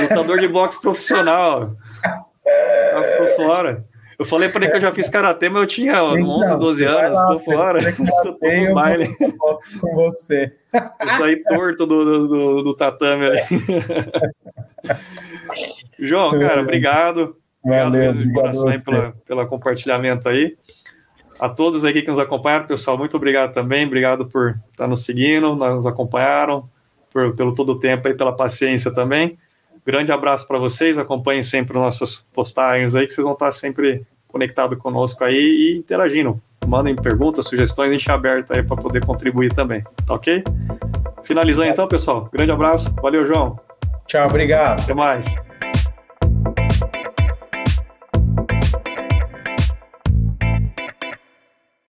Lutador de boxe profissional. Tá, tô fora. Eu falei para ele que eu já fiz karatê, mas eu tinha então, 11, 12 anos, estou fora. Tô no baile. com você. Eu saí torto do, do, do, do tatame ali. João, cara, obrigado. Obrigado Valeu, mesmo de coração aí pela, pelo compartilhamento aí. A todos aqui que nos acompanharam, pessoal, muito obrigado também. Obrigado por estar nos seguindo, nos acompanharam, por, pelo todo o tempo aí, pela paciência também. Grande abraço para vocês, acompanhem sempre nossas postagens aí, que vocês vão estar sempre conectados conosco aí e interagindo. Mandem perguntas, sugestões, a gente é aberto aí para poder contribuir também, tá ok? Finalizando então, pessoal. Grande abraço, valeu, João. Tchau, obrigado. Até mais.